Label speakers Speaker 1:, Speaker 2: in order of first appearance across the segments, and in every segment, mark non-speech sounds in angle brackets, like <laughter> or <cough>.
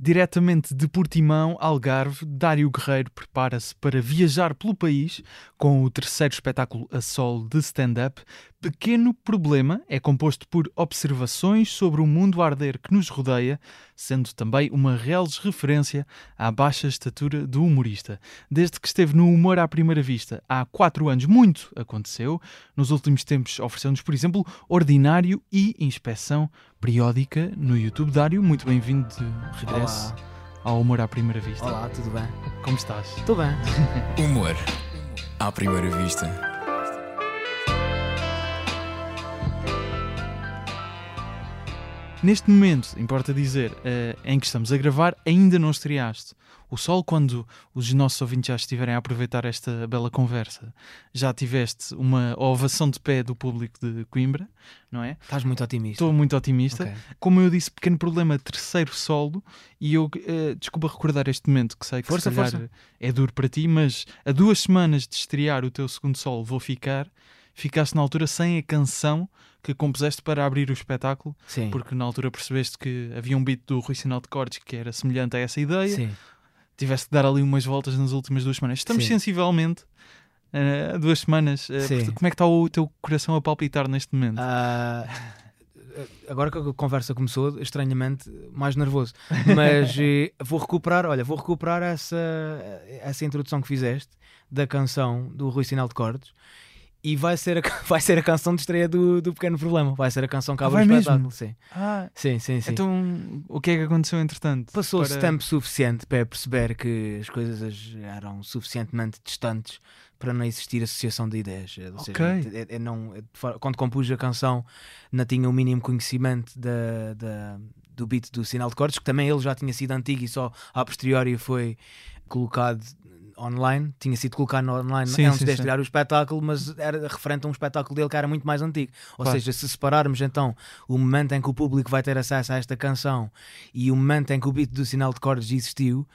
Speaker 1: Diretamente de Portimão, Algarve, Dário Guerreiro prepara-se para viajar pelo país com o terceiro espetáculo a solo de stand-up. Pequeno Problema é composto por observações sobre o mundo a arder que nos rodeia, sendo também uma real referência à baixa estatura do humorista. Desde que esteve no Humor à Primeira Vista há quatro anos, muito aconteceu. Nos últimos tempos ofereceu-nos, por exemplo, Ordinário e Inspeção Periódica no YouTube. Dário, muito bem-vindo de regresso
Speaker 2: Olá.
Speaker 1: ao Humor à Primeira Vista.
Speaker 2: Olá, tudo bem?
Speaker 1: Como estás?
Speaker 2: Estou bem. <laughs>
Speaker 3: Humor à primeira vista.
Speaker 1: Neste momento, importa dizer, eh, em que estamos a gravar, ainda não estreaste. O Sol, quando os nossos ouvintes já estiverem a aproveitar esta bela conversa, já tiveste uma ovação de pé do público de Coimbra, não é?
Speaker 2: Estás muito otimista.
Speaker 1: Estou muito otimista.
Speaker 2: Ok.
Speaker 1: Como eu disse, pequeno problema, terceiro solo, e eu, eh, desculpa recordar este momento, que sei que
Speaker 2: Força,
Speaker 1: se calhar
Speaker 2: força.
Speaker 1: é duro para ti, mas a duas semanas de estrear o teu segundo solo, Vou Ficar, ficaste na altura sem a canção que compuseste para abrir o espetáculo,
Speaker 2: Sim.
Speaker 1: porque na altura percebeste que havia um beat do Rui Sinal de Cortes que era semelhante a essa ideia,
Speaker 2: Sim.
Speaker 1: tiveste de dar ali umas voltas nas últimas duas semanas. Estamos
Speaker 2: Sim.
Speaker 1: sensivelmente a duas semanas. portanto, como é que está o teu coração a palpitar neste momento?
Speaker 2: Ah, agora que a conversa começou, estranhamente, mais nervoso. Mas <laughs> eh, vou recuperar, olha, vou recuperar essa, essa introdução que fizeste da canção do Rui Sinal de Cordes. E vai ser, a, <laughs> vai ser a canção de estreia do, do Pequeno Problema. Vai ser a canção que
Speaker 1: Ah,
Speaker 2: abre
Speaker 1: vai
Speaker 2: o
Speaker 1: mesmo?
Speaker 2: espetáculo. Sim.
Speaker 1: Ah,
Speaker 2: sim, sim. sim.
Speaker 1: então o que é que aconteceu entretanto?
Speaker 2: Passou-se
Speaker 1: Para-
Speaker 2: tempo suficiente para perceber que as coisas eram suficientemente distantes para não existir associação de ideias. Ou seja,
Speaker 1: Ok.
Speaker 2: é- é não, é for- quando compus a canção, não tinha o mínimo conhecimento da, da- do beat do Sinal de Cortes, que também ele já tinha sido antigo e só a posteriori foi colocado online, tinha sido colocado online
Speaker 1: Sim,
Speaker 2: antes
Speaker 1: sim,
Speaker 2: de estrear o espetáculo, mas era referente a um espetáculo dele que era muito mais antigo. Ou
Speaker 1: Claro.
Speaker 2: seja, se separarmos então o momento em que o público vai ter acesso a esta canção e o momento em que o beat do sinal de cordes existiu,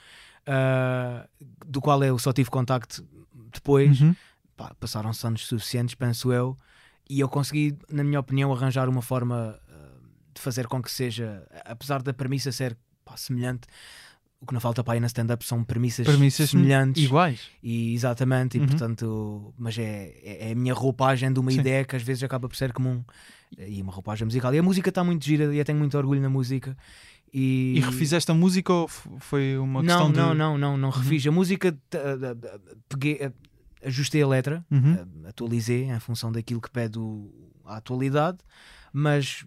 Speaker 2: ah, do qual eu só tive contacto depois,
Speaker 1: Uhum.
Speaker 2: passaram-se anos suficientes, penso eu, e eu consegui, na minha opinião, arranjar uma forma ah, de fazer com que seja, apesar da premissa ser pá, semelhante. O que não falta para aí na stand-up são premissas,
Speaker 1: Premissas
Speaker 2: semelhantes
Speaker 1: iguais.
Speaker 2: e exatamente, e
Speaker 1: Uhum.
Speaker 2: portanto, mas é, é, é a minha roupagem de uma
Speaker 1: Sim.
Speaker 2: ideia que às vezes acaba por ser comum e uma roupagem musical. E a música está muito gira e eu tenho muito orgulho na música. E,
Speaker 1: E refizeste a música ou foi uma
Speaker 2: não,
Speaker 1: questão de.
Speaker 2: não, não, não, não refiz. A música t- a- a- a- peguei, ajustei a letra,
Speaker 1: Uhum.
Speaker 2: atualizei em função daquilo que pede a atualidade, mas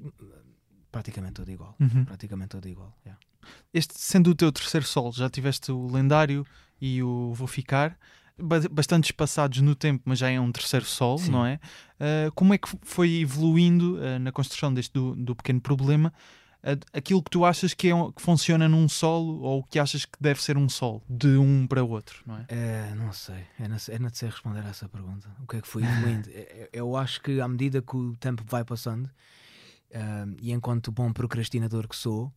Speaker 2: praticamente tudo igual.
Speaker 1: Uhum.
Speaker 2: Praticamente tudo igual. yeah.
Speaker 1: Este sendo o teu terceiro solo, já tiveste o lendário e o Vou Ficar, ba- bastante espaçados no tempo, mas já é um terceiro solo,
Speaker 2: Sim.
Speaker 1: não é? Ah, como é que foi evoluindo ah, na construção deste do, do pequeno problema? ah, aquilo que tu achas que, é que funciona num solo ou que achas que deve ser um solo, de um para o outro, não é?
Speaker 2: É, não sei, é não, é não sei responder a essa pergunta. O que é que foi evoluindo? <laughs> É- é- Eu acho que à medida que o tempo vai passando, e enquanto bom procrastinador que sou,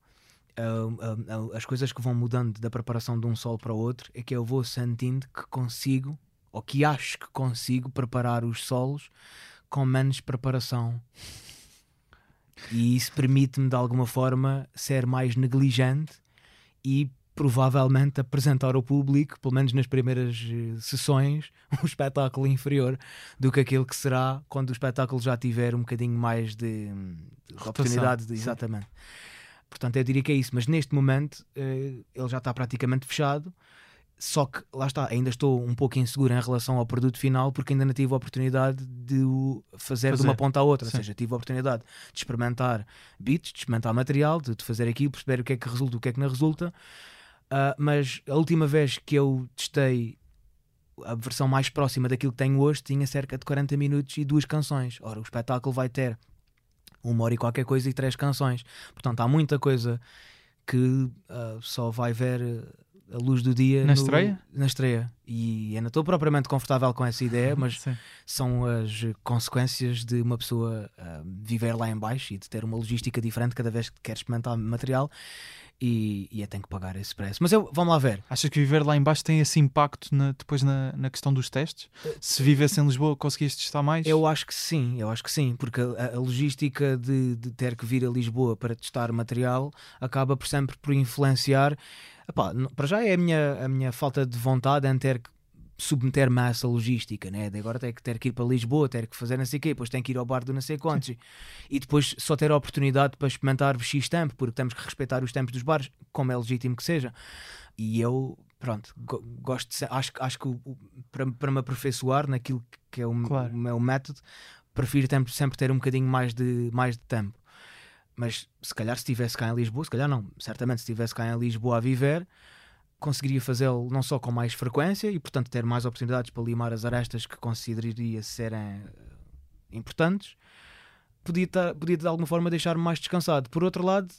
Speaker 2: ah, ah, as coisas que vão mudando da preparação de um solo para o outro é que eu vou sentindo que consigo, ou que acho que consigo, preparar os solos com menos preparação. E isso permite-me de alguma forma ser mais negligente e provavelmente apresentar ao público, pelo menos nas primeiras eh, sessões, <laughs> um espetáculo inferior do que aquele que será quando o espetáculo já tiver um bocadinho mais de, de
Speaker 1: Rotação,
Speaker 2: oportunidade. de-
Speaker 1: sim.
Speaker 2: Portanto, eu diria que é isso. Mas neste momento eh, ele já está praticamente fechado. Só que lá está, ainda estou um pouco inseguro em relação ao produto final porque ainda não tive a oportunidade de o fazer, de
Speaker 1: Fazer.
Speaker 2: uma ponta à outra.
Speaker 1: Sim.
Speaker 2: Ou seja, tive a oportunidade de experimentar beats, de experimentar material, de, de fazer aquilo, perceber o que é que resulta, o que é que não resulta. Ah, mas a última vez que eu testei a versão mais próxima daquilo que tenho hoje tinha cerca de 40 minutos e duas canções. Ora, o espetáculo vai ter uma hora e qualquer coisa e três canções. Portanto, há muita coisa que ah, só vai ver a luz do dia
Speaker 1: Na
Speaker 2: no-
Speaker 1: estreia?
Speaker 2: Na estreia. E eu não estou propriamente confortável com essa ideia, mas
Speaker 1: Sim.
Speaker 2: são as consequências de uma pessoa ah, viver lá em baixo e de ter uma logística diferente cada vez que quer experimentar material. E, e eu tenho que pagar esse preço. Mas eu, vamos lá ver.
Speaker 1: Achas que viver lá em baixo tem esse impacto na- depois na, na questão dos testes? Se vivesse em Lisboa, conseguias testar mais?
Speaker 2: Eu acho que sim, eu acho que sim, porque a, a logística de, de ter que vir a Lisboa para testar material acaba por sempre por influenciar. Epá, para já é a minha, a minha falta de vontade em ter que submeter-me a essa logística, né? de agora ter que, ter que ir para Lisboa, ter que fazer não sei o quê, depois tenho que ir ao bar do não sei quantos e depois só ter a oportunidade para experimentar X tempo, porque temos que respeitar os tempos dos bares, como é legítimo que seja. E eu, pronto, go- gosto de acho, que- acho que o- o- para, para me aperfeiçoar naquilo que é o,
Speaker 1: Claro.
Speaker 2: o meu método, prefiro sempre, sempre ter um bocadinho mais de, mais de tempo. Mas se calhar se estivesse cá em Lisboa, se calhar não, certamente se estivesse cá em Lisboa a viver, conseguiria fazê-lo não só com mais frequência e, portanto, ter mais oportunidades para limar as arestas que consideraria serem eh, importantes, podia, ta- podia de alguma forma deixar-me mais descansado. Por outro lado,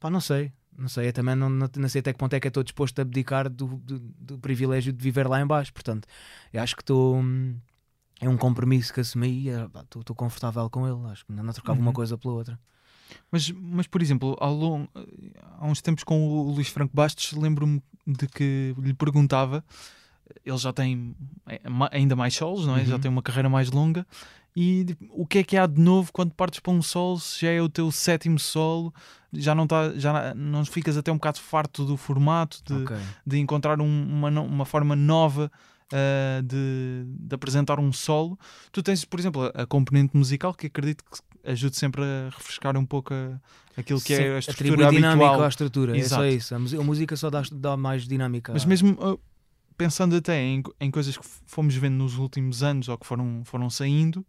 Speaker 2: pá, não sei. Não sei, eu também não, não, não sei até que ponto é que estou disposto a abdicar do, do, do privilégio de viver lá em baixo. Portanto, eu acho que estou. hum, É um compromisso que assumi e eh, estou confortável com ele. Acho que não, não trocava uma
Speaker 1: Uhum.
Speaker 2: coisa pela outra.
Speaker 1: Mas, mas, por exemplo, ao longo, há uns tempos com o Luís Franco Bastos, lembro-me de que lhe perguntava, ele já tem é, ainda mais solos, não é? Já
Speaker 2: Uhum.
Speaker 1: tem uma carreira mais longa. E tipo, o que é que há de novo quando partes para um solo? Se já é o teu sétimo solo, já não, tá, já não ficas até um bocado farto do formato, de,
Speaker 2: Ok.
Speaker 1: de encontrar um- uma, uma forma nova ah, de, de apresentar um solo. Tu tens, por exemplo, a, a componente musical que acredito que ajude sempre a refrescar um pouco a- aquilo que
Speaker 2: Sim,
Speaker 1: é a
Speaker 2: atribui
Speaker 1: estrutura
Speaker 2: dinâmica
Speaker 1: habitual.
Speaker 2: à estrutura. É
Speaker 1: Exato.
Speaker 2: só isso. A música só dá, dá mais dinâmica.
Speaker 1: Mas mesmo ah, pensando até em, em coisas que fomos vendo nos últimos anos ou que foram, foram saindo,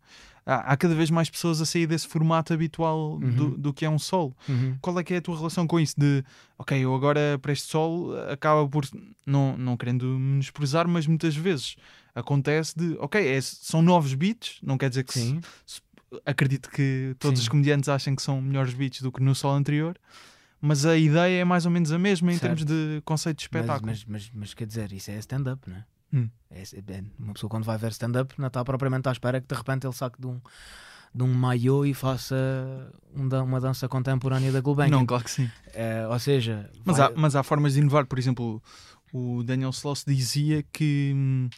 Speaker 1: há, há cada vez mais pessoas a sair desse formato habitual do,
Speaker 2: Uhum.
Speaker 1: do que é um solo.
Speaker 2: Uhum.
Speaker 1: Qual é que é a tua relação com isso? De, ok, eu agora para este solo acaba por, não, não querendo menosprezar, mas muitas vezes acontece de, ok, é- são novos beats, não quer dizer que se-
Speaker 2: Sim.
Speaker 1: se- acredito que todos
Speaker 2: Sim.
Speaker 1: os comediantes achem que são melhores beats do que no solo anterior, mas a ideia é mais ou menos a mesma em
Speaker 2: Certo.
Speaker 1: termos de conceito de espetáculo.
Speaker 2: Mas, mas, mas, mas quer dizer, isso é stand-up, não é?
Speaker 1: Hum.
Speaker 2: É- é- uma pessoa quando vai ver stand-up não está propriamente à espera que de repente ele saque de um, de um maiô e faça um uma dança contemporânea da Gulbenkian.
Speaker 1: Não, claro que sim.
Speaker 2: É, ou seja,
Speaker 1: Mas,
Speaker 2: vai-
Speaker 1: há, mas há formas de inovar, por exemplo, o Daniel Sloss dizia que hum,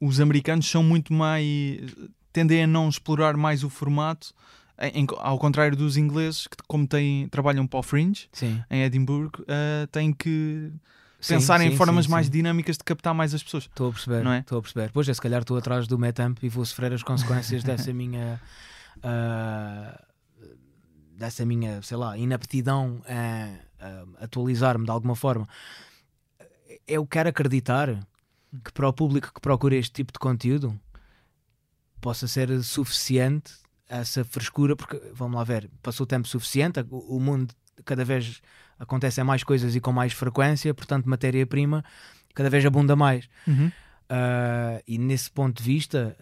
Speaker 1: os americanos são muito mais. Tendem a não explorar mais o formato, em- em- ao contrário dos ingleses, que, como têm, trabalham para o Fringe,
Speaker 2: sim,
Speaker 1: em Edimburgo, ah, têm que
Speaker 2: Sim,
Speaker 1: pensar em
Speaker 2: sim,
Speaker 1: formas
Speaker 2: sim,
Speaker 1: mais dinâmicas de captar mais as pessoas.
Speaker 2: Estou a perceber,
Speaker 1: Não é?
Speaker 2: estou a perceber. Pois é, se calhar estou atrás do Metamp e vou sofrer as consequências <laughs> dessa minha ah, dessa minha, sei lá, inaptidão a, a atualizar-me de alguma forma. Eu quero acreditar que para o público que procura este tipo de conteúdo possa ser suficiente essa frescura, porque vamos lá ver, passou tempo suficiente, o, mundo cada vez acontecem mais coisas e com mais frequência, portanto, matéria-prima cada vez abunda mais. Ah, e nesse ponto de vista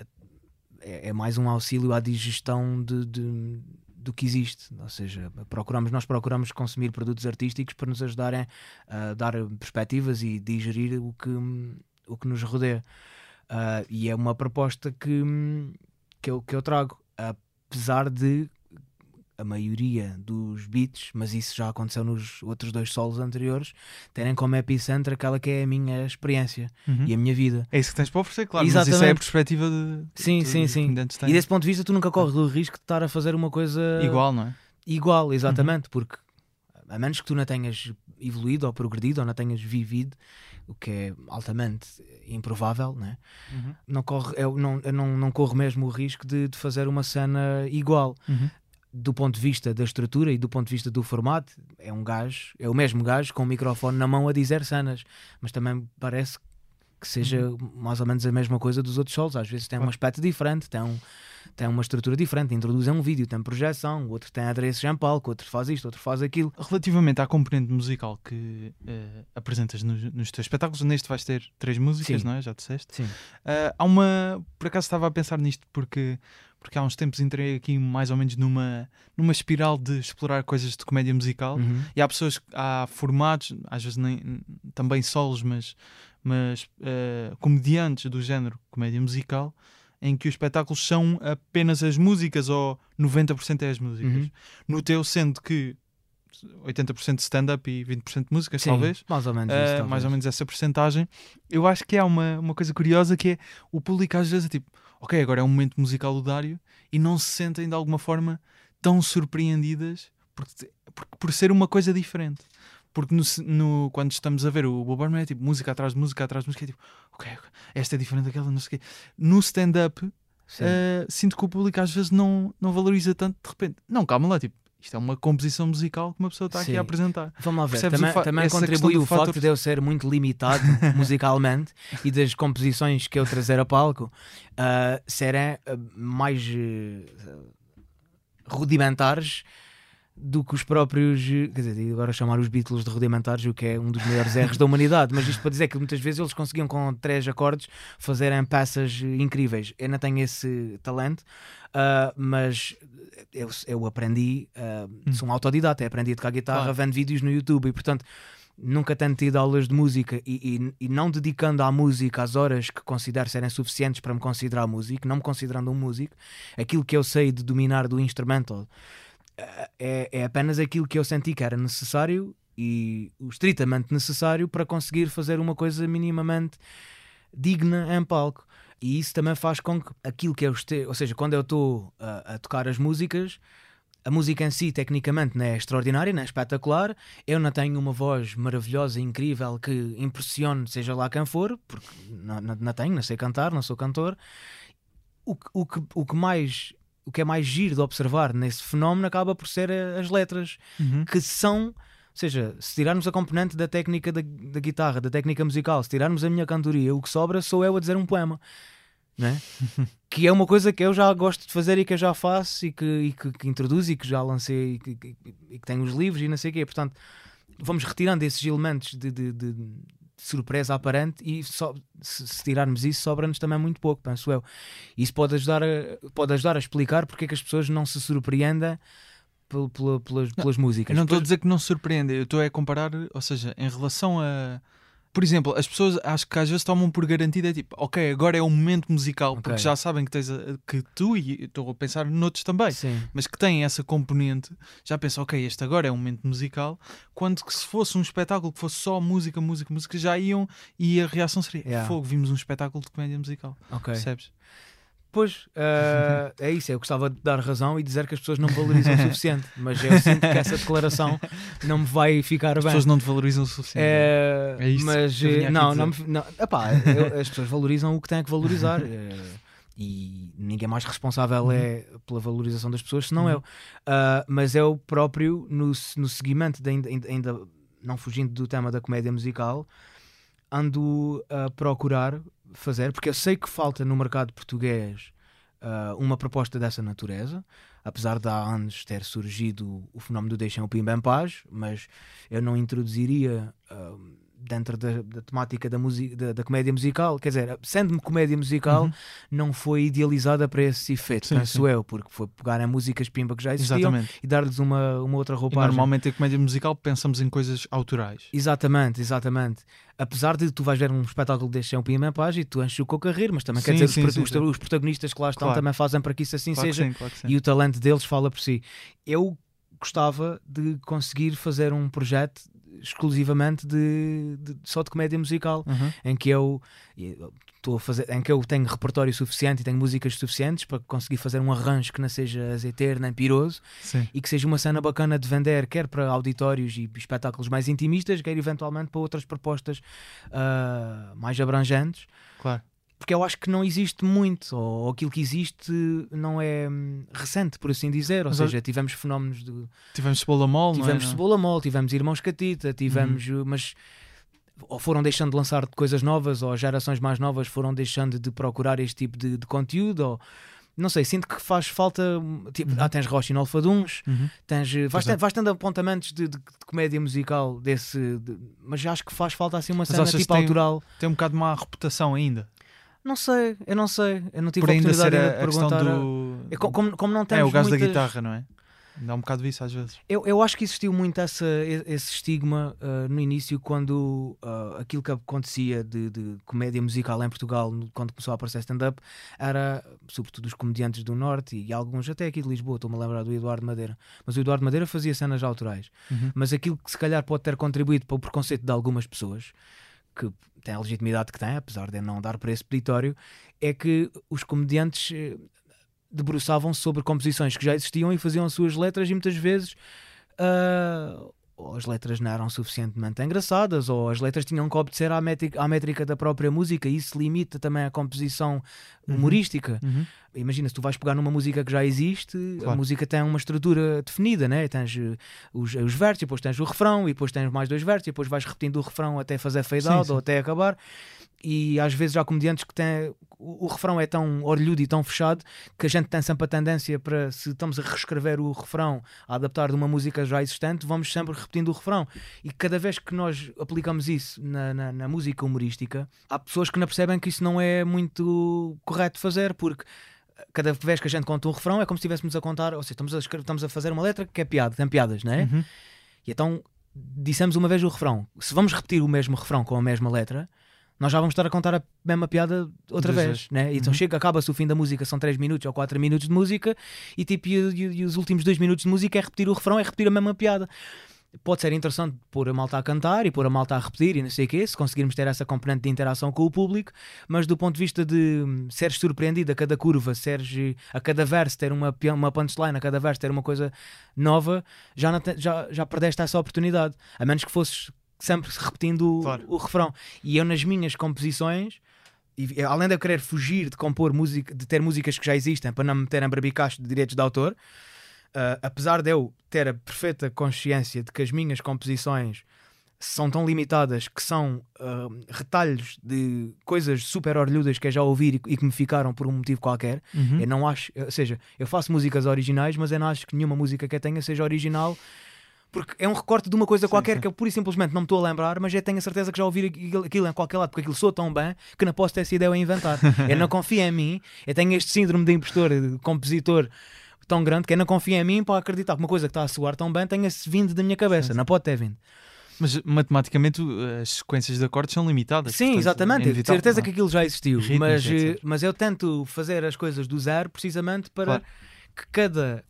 Speaker 2: é, é mais um auxílio à digestão de, de- do que existe. Ou seja, procuramos, nós procuramos consumir produtos artísticos para nos ajudarem a dar perspectivas e digerir o que, o que nos rodeia. Ah, e é uma proposta que, que, eu, que eu trago, apesar de a maioria dos beats, mas isso já aconteceu nos outros dois solos anteriores, terem como epicentro aquela que é a minha experiência
Speaker 1: Uhum.
Speaker 2: e a minha vida.
Speaker 1: É isso que tens para oferecer, claro. Mas isso é a
Speaker 2: Exatamente.
Speaker 1: perspectiva de.
Speaker 2: Sim,
Speaker 1: de-
Speaker 2: sim, sim. E desse ponto de vista, tu nunca corres o risco de estar a fazer uma coisa
Speaker 1: Igual, não é?
Speaker 2: igual, exatamente, porque a menos que tu não tenhas evoluído ou progredido ou não tenhas vivido, o que é altamente improvável, né?
Speaker 1: Uhum.
Speaker 2: não, corre, eu, não, eu não, não corro mesmo o risco de, de fazer uma cena igual.
Speaker 1: Uhum.
Speaker 2: Do ponto de vista da estrutura e do ponto de vista do formato, é um gajo, é o mesmo gajo com o microfone na mão a dizer cenas, mas também parece que seja mais ou menos a mesma coisa dos outros solos. Às vezes tem um aspecto diferente, tem, um, tem uma estrutura diferente, introduzem um vídeo, tem projeção, o outro tem adereços em palco, outro faz isto, outro faz aquilo.
Speaker 1: Relativamente à componente musical que eh, apresentas nos, nos teus espetáculos, neste vais ter três músicas,
Speaker 2: Sim.
Speaker 1: não é? Já disseste.
Speaker 2: Sim.
Speaker 1: Ah, há uma. Por acaso estava a pensar nisto porque, porque há uns tempos entrei aqui mais ou menos numa, numa espiral de explorar coisas de comédia musical.
Speaker 2: Uhum.
Speaker 1: E há pessoas, há formatos, às vezes nem, também solos, mas, mas eh, comediantes do género comédia musical, em que os espetáculos são apenas as músicas ou 90% é as músicas.
Speaker 2: Uhum.
Speaker 1: No teu, sendo que 80% de stand-up e 20% de música,
Speaker 2: Sim,
Speaker 1: talvez.
Speaker 2: Mais ou menos
Speaker 1: Uh,
Speaker 2: isso,
Speaker 1: mais
Speaker 2: talvez.
Speaker 1: ou menos essa porcentagem. Eu acho que há uma, uma coisa curiosa que é o público às vezes é tipo, ok, agora é um momento musical do Dário e não se sentem de alguma forma tão surpreendidas por ser uma coisa diferente. Porque no, no- quando estamos a ver o Bob Marley é tipo música atrás de música atrás de música, é tipo, ok, esta é diferente daquela, não sei o quê. No stand-up, uh, sinto que o público às vezes não, não valoriza tanto de repente. Não, calma lá, tipo, isto é uma composição musical que uma pessoa está aqui
Speaker 2: Sim.
Speaker 1: a apresentar.
Speaker 2: Vamos lá ver.
Speaker 1: Percebes
Speaker 2: Também, também contribui o facto
Speaker 1: fator-
Speaker 2: de eu ser muito limitado <laughs> musicalmente e das composições que eu trazer a palco ah, serem ah, mais ah, rudimentares do que os próprios. Quer dizer, agora chamar os Beatles de rudimentares, o que é um dos maiores erros da humanidade. Mas isto para dizer que muitas vezes eles conseguiam com três acordes fazerem peças incríveis. Eu não tenho esse talento, ah, mas eu, eu aprendi, ah, sou um autodidata, aprendi a tocar guitarra
Speaker 1: Claro.
Speaker 2: vendo vídeos no YouTube e portanto. Nunca tendo tido aulas de música e, e- e não dedicando à música as horas que considero serem suficientes para me considerar músico, não me considerando um músico, aquilo que eu sei de dominar do instrumental é, é apenas aquilo que eu senti que era necessário e o estritamente necessário para conseguir fazer uma coisa minimamente digna em palco. E isso também faz com que aquilo que eu esteja, ou seja, quando eu estou a, a tocar as músicas, a música em si, tecnicamente, não é extraordinária, não é espetacular. Eu não tenho uma voz maravilhosa, incrível, que impressione, seja lá quem for, porque não, não, não tenho, não sei cantar, não sou cantor. O, o, que, o que mais. O que é mais giro de observar nesse fenómeno acaba por ser a- as letras, que são, ou seja, se tirarmos a componente da técnica da, da guitarra, da técnica musical, se tirarmos a minha cantoria, o que sobra sou eu a dizer um poema, não é? <laughs> que é uma coisa que eu já gosto de fazer e que eu já faço e que, e que, que introduzo e que já lancei e que, que- e que tenho os livros e não sei o quê. Portanto, vamos retirando esses elementos de- de- de surpresa aparente e só, se, se tirarmos isso, sobra-nos também muito pouco, penso eu. Isso pode ajudar a, pode ajudar a explicar porque é que as pessoas não se surpreendem pel- pela- pelas, pelas músicas.
Speaker 1: Não estou a dizer que não surpreende, eu estou a comparar, ou seja, em relação a. Por exemplo, as pessoas acho que às vezes tomam por garantido, é tipo, ok, agora é o momento musical, porque
Speaker 2: Ok.
Speaker 1: já sabem que tens a- que tu, e estou a pensar noutros também,
Speaker 2: Sim.
Speaker 1: mas que têm essa componente, já pensam, ok, este agora é um momento musical, quando que se fosse um espetáculo que fosse só música, música, música, já iam e a reação seria,
Speaker 2: Yeah.
Speaker 1: fogo, vimos um espetáculo de comédia musical,
Speaker 2: Ok.
Speaker 1: percebes?
Speaker 2: Pois, eh, é isso. Eu gostava de dar razão e dizer que as pessoas não valorizam o suficiente, mas eu sinto que essa declaração não me vai ficar
Speaker 1: As
Speaker 2: bem.
Speaker 1: pessoas não te valorizam o suficiente.
Speaker 2: É,
Speaker 1: É isso
Speaker 2: mas não, não, me- não epá, eu- as pessoas valorizam o que têm que valorizar eh, e ninguém mais responsável
Speaker 1: Uhum.
Speaker 2: é pela valorização das pessoas senão
Speaker 1: Uhum.
Speaker 2: eu. Ah, mas eu próprio, no, no seguimento, de ainda- ainda não fugindo do tema da comédia musical, ando a procurar fazer, porque eu sei que falta no mercado português ah, uma proposta dessa natureza. Apesar de há anos ter surgido o fenómeno do Deixem o Pimba em Paz, mas eu não introduziria ah, dentro da, da temática da, da, da comédia musical. Quer dizer, sendo comédia musical,
Speaker 1: Uhum.
Speaker 2: não foi idealizada para esse efeito,
Speaker 1: Sim,
Speaker 2: penso
Speaker 1: sim.
Speaker 2: eu, porque foi pegar em músicas pimba que já existiam
Speaker 1: Exatamente.
Speaker 2: e dar-lhes uma, uma outra
Speaker 1: E
Speaker 2: roupagem.
Speaker 1: normalmente em comédia musical pensamos em coisas autorais.
Speaker 2: Exatamente, exatamente. Apesar de tu vais ver um espetáculo deste é um pima em paz e tu enches o coco a rir, mas também quer
Speaker 1: Sim,
Speaker 2: dizer,
Speaker 1: sim,
Speaker 2: os, os- protagonistas que lá estão
Speaker 1: Claro.
Speaker 2: também fazem para que isso assim
Speaker 1: Claro
Speaker 2: seja
Speaker 1: claro
Speaker 2: e o talento deles fala por si. Eu gostava de conseguir fazer um projeto exclusivamente de, de- só de comédia musical
Speaker 1: Uhum.
Speaker 2: em que eu estou a fazer em que eu tenho repertório suficiente e tenho músicas suficientes para conseguir fazer um arranjo que não seja azeiteiro nem piroso
Speaker 1: Sim.
Speaker 2: e que seja uma cena bacana de vender, quer para auditórios e espetáculos mais intimistas, quer eventualmente para outras propostas ah, mais abrangentes,
Speaker 1: Claro.
Speaker 2: Porque eu acho que não existe muito, ou, aquilo que existe não é hum, recente, por assim dizer. Ou
Speaker 1: Mas
Speaker 2: seja, tivemos fenómenos de.
Speaker 1: Tivemos cebola mole,
Speaker 2: Tivemos
Speaker 1: não é?
Speaker 2: Cebola Mol, tivemos Irmãos Catita, tivemos.
Speaker 1: Uhum.
Speaker 2: Mas. Ou foram deixando de lançar coisas novas, ou gerações mais novas foram deixando de procurar este tipo de, de conteúdo, ou não sei, sinto que faz falta. Tipo,
Speaker 1: Uhum.
Speaker 2: Ah, tens Rocha e Nolfaduns,
Speaker 1: Uhum.
Speaker 2: Tens, eh, vais,
Speaker 1: é.
Speaker 2: tendo, vais tendo apontamentos de, de- de comédia musical desse, de- mas acho que faz falta assim uma
Speaker 1: Mas
Speaker 2: cena tipo
Speaker 1: tem-
Speaker 2: autoral.
Speaker 1: Tem um bocado de má reputação ainda.
Speaker 2: Não sei, eu não sei, eu não tive
Speaker 1: Por
Speaker 2: a
Speaker 1: ainda ser
Speaker 2: oportunidade
Speaker 1: a,
Speaker 2: ainda de
Speaker 1: a questão
Speaker 2: perguntar. a-
Speaker 1: do.
Speaker 2: É co- como, como não temos
Speaker 1: É, o gajo
Speaker 2: muitas...
Speaker 1: da guitarra, não é? Dá um bocado isso às vezes.
Speaker 2: Eu, eu acho que existiu muito essa, e- esse estigma uh, no início, quando uh, aquilo que acontecia de, de comédia musical em Portugal, no- quando começou a aparecer stand-up, era sobretudo os comediantes do Norte e alguns até aqui de Lisboa. Estou-me a lembrar do Eduardo Madeira. Mas o Eduardo Madeira fazia cenas autorais.
Speaker 1: Uhum.
Speaker 2: Mas aquilo que se calhar pode ter contribuído para o preconceito de algumas pessoas, que têm a legitimidade que têm, apesar de não dar preço peditório, é que os comediantes eh, debruçavam-se sobre composições que já existiam e faziam as suas letras e muitas vezes ah, ou as letras não eram suficientemente engraçadas ou as letras tinham que obedecer à métrica, à métrica da própria música e isso limita também a composição humorística.
Speaker 1: Uhum.
Speaker 2: Imagina, se tu vais pegar numa música que já existe, a
Speaker 1: Claro.
Speaker 2: música tem uma estrutura definida, né? tens eh, os, os versos, depois tens o refrão, e depois tens mais dois versos, e depois vais repetindo o refrão até fazer fade
Speaker 1: Sim,
Speaker 2: out
Speaker 1: sim.
Speaker 2: ou até acabar. E às vezes há comediantes que têm. O, o refrão é tão orlhudo e tão fechado que a gente tem sempre a tendência para, se estamos a reescrever o refrão, a adaptar de uma música já existente, vamos sempre repetindo o refrão. E cada vez que nós aplicamos isso na, na, na música humorística, há pessoas que não percebem que isso não é muito correto fazer, porque cada vez que a gente conta um refrão é como se estivéssemos a contar, ou seja, estamos a, escrever, estamos a fazer uma letra que é piada, tem piadas, não é?
Speaker 1: Uhum.
Speaker 2: E então dissemos uma vez o refrão. Se vamos repetir o mesmo refrão com a mesma letra, nós já vamos estar a contar a mesma piada outra vez, né? Então
Speaker 1: Uhum.
Speaker 2: chega, acaba-se o fim da música, são 3 minutos ou 4 minutos de música, e tipo, e, e- e os últimos 2 minutos de música é repetir o refrão, é repetir a mesma piada. Pode ser interessante pôr a malta a cantar e pôr a malta a repetir e não sei o quê, se conseguirmos ter essa componente de interação com o público, mas do ponto de vista de hum, seres surpreendido a cada curva, seres a cada verso ter uma, uma punchline, a cada verso ter uma coisa nova, já, não te- já, já perdeste essa oportunidade. A menos que fosses sempre repetindo o-
Speaker 1: Claro.
Speaker 2: o, refrão. E eu nas minhas composições, e, além de eu querer fugir de compor música, de ter músicas que já existem para não me meter em barbicacho de direitos de autor, ah, apesar de eu ter a perfeita consciência de que as minhas composições são tão limitadas que são ah, retalhos de coisas super orlhudas que eu já ouvi e, e que me ficaram por um motivo qualquer.
Speaker 1: Uhum.
Speaker 2: Eu não acho, ou seja, eu faço músicas originais, mas eu não acho que nenhuma música que eu tenha seja original. Porque é um recorte de uma coisa
Speaker 1: Sim,
Speaker 2: qualquer
Speaker 1: sim.
Speaker 2: que eu pura e simplesmente não me estou a lembrar, mas eu tenho a certeza que já ouvi aquilo, em qualquer lado, porque aquilo soa tão bem que não posso ter essa ideia a inventar. <laughs> eu não confio em mim, eu tenho este síndrome de impostor, de compositor tão grande que eu não confio em mim para acreditar que uma coisa que está a soar tão bem tenha-se vindo da minha cabeça.
Speaker 1: Sim.
Speaker 2: Não pode ter vindo.
Speaker 1: Mas matematicamente as sequências de acordes são limitadas.
Speaker 2: Sim,
Speaker 1: portanto,
Speaker 2: exatamente.
Speaker 1: é
Speaker 2: de
Speaker 1: inevitável,
Speaker 2: certeza
Speaker 1: não
Speaker 2: que
Speaker 1: é?
Speaker 2: aquilo já existiu.
Speaker 1: Ritmos,
Speaker 2: mas,
Speaker 1: etc.
Speaker 2: eh, mas eu tento fazer as coisas do zero precisamente para
Speaker 1: Claro.
Speaker 2: que cada.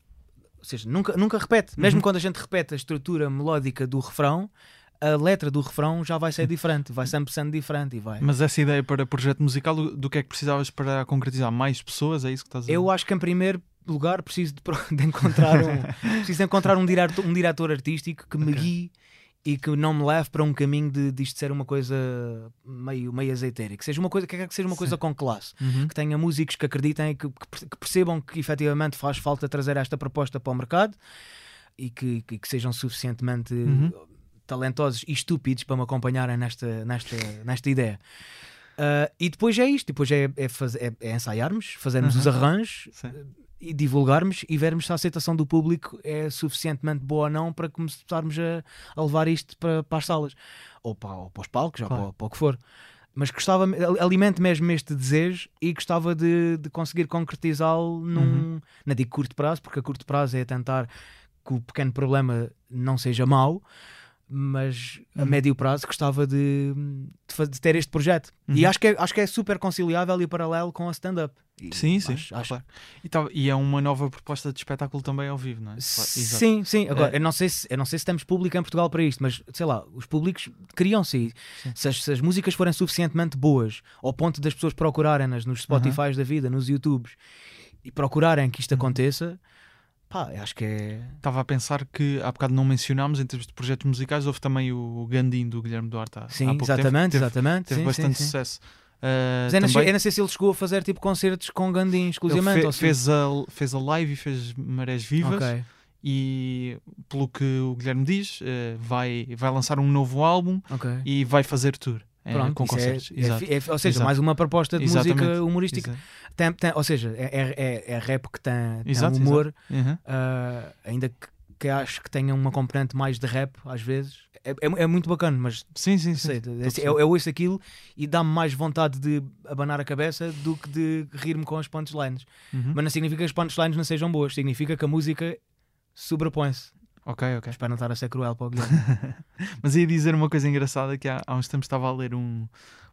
Speaker 2: Ou seja, nunca, nunca repete. Mesmo
Speaker 1: Uhum.
Speaker 2: quando a gente repete a estrutura melódica do refrão, a letra do refrão já vai ser diferente. Vai sempre sendo diferente. E vai.
Speaker 1: Mas essa ideia para projeto musical, do que é que precisavas para concretizar? Mais pessoas? É isso que estás a dizer?
Speaker 2: Eu acho que em primeiro lugar preciso de, <laughs> de encontrar um preciso de encontrar um diretor, um diretor artístico que me guie e que não me leve para um caminho de, de isto ser uma coisa meio, meio azeiteira, que seja uma coisa, que, que seja uma coisa com classe.
Speaker 1: Uhum.
Speaker 2: que tenha músicos que acreditem, que, que- percebam que efetivamente faz falta trazer esta proposta para o mercado e que, que- que sejam suficientemente
Speaker 1: Uhum.
Speaker 2: talentosos e estúpidos para me acompanharem nesta, nesta, nesta ideia. Ah, e depois é isto, depois é, é, faz- é- é ensaiarmos, fazermos
Speaker 1: Uhum.
Speaker 2: os arranjos
Speaker 1: Sim.
Speaker 2: E divulgarmos e vermos se a aceitação do público é suficientemente boa ou não para começarmos a, a levar isto para, para as salas ou para, ou para os palcos, ou
Speaker 1: Claro.
Speaker 2: para, para o que for. Mas gostava, alimento mesmo este desejo e gostava de, de conseguir concretizá-lo num,
Speaker 1: Uhum.
Speaker 2: não digo curto prazo, porque a curto prazo é tentar que o pequeno problema não seja mau, mas a
Speaker 1: Uhum.
Speaker 2: médio prazo gostava de, de, de ter este projeto. E
Speaker 1: Uhum.
Speaker 2: acho que, é, acho que é super conciliável e paralelo com a stand-up. E
Speaker 1: Sim, sim.
Speaker 2: acho- acho-
Speaker 1: claro. E, tá- e é uma nova proposta de espetáculo também ao vivo, não é? Exato.
Speaker 2: Sim, sim. Agora,
Speaker 1: É.
Speaker 2: eu, não sei se, eu não sei se temos público em Portugal para isto, mas sei lá, os públicos criam-se. Se as, se as músicas forem suficientemente boas, ao ponto das pessoas procurarem-nas nos Spotify da vida, nos YouTubes e procurarem que isto
Speaker 1: Uhum.
Speaker 2: aconteça, pá, acho que é.
Speaker 1: Estava a pensar que há bocado não mencionámos em termos de projetos musicais, houve também o Gandim do Guilherme Duarte há, há
Speaker 2: Sim,
Speaker 1: pouco
Speaker 2: exatamente.
Speaker 1: Teve,
Speaker 2: exatamente.
Speaker 1: teve
Speaker 2: sim,
Speaker 1: bastante
Speaker 2: sim,
Speaker 1: sucesso. Uh,
Speaker 2: Mas eu não, sei,
Speaker 1: também
Speaker 2: não sei se ele chegou a fazer tipo concertos com Gandhi
Speaker 1: ele
Speaker 2: exclusivamente.
Speaker 1: fe- fez, a, fez a live e fez Marés Vivas
Speaker 2: Ok.
Speaker 1: e pelo que o Guilherme diz, uh, vai, vai lançar um novo álbum
Speaker 2: ok.
Speaker 1: e vai fazer tour eh,
Speaker 2: Pronto,
Speaker 1: com
Speaker 2: é-
Speaker 1: concertos.
Speaker 2: é, é- ou seja,
Speaker 1: Exato.
Speaker 2: mais uma proposta de
Speaker 1: Exatamente.
Speaker 2: música humorística.
Speaker 1: Exato.
Speaker 2: Tem- tem- ou seja, é, é, é rap que tem, tem
Speaker 1: Exato,
Speaker 2: humor,
Speaker 1: Uhum.
Speaker 2: ah, ainda que, que acho que tenha uma componente mais de rap às vezes. É, é, é muito bacana, mas
Speaker 1: Sim, sim, sim.
Speaker 2: sei, é-
Speaker 1: perceber.
Speaker 2: eu, eu ouço aquilo e dá-me mais vontade de abanar a cabeça do que de rir-me com as punchlines.
Speaker 1: Uhum.
Speaker 2: Mas não significa que as punchlines não sejam boas, significa que a música sobrepõe-se.
Speaker 1: Ok, ok.
Speaker 2: Espero não estar a ser cruel para o Guilherme. <laughs>
Speaker 1: Mas ia dizer uma coisa engraçada que há, há uns tempos estava a ler um,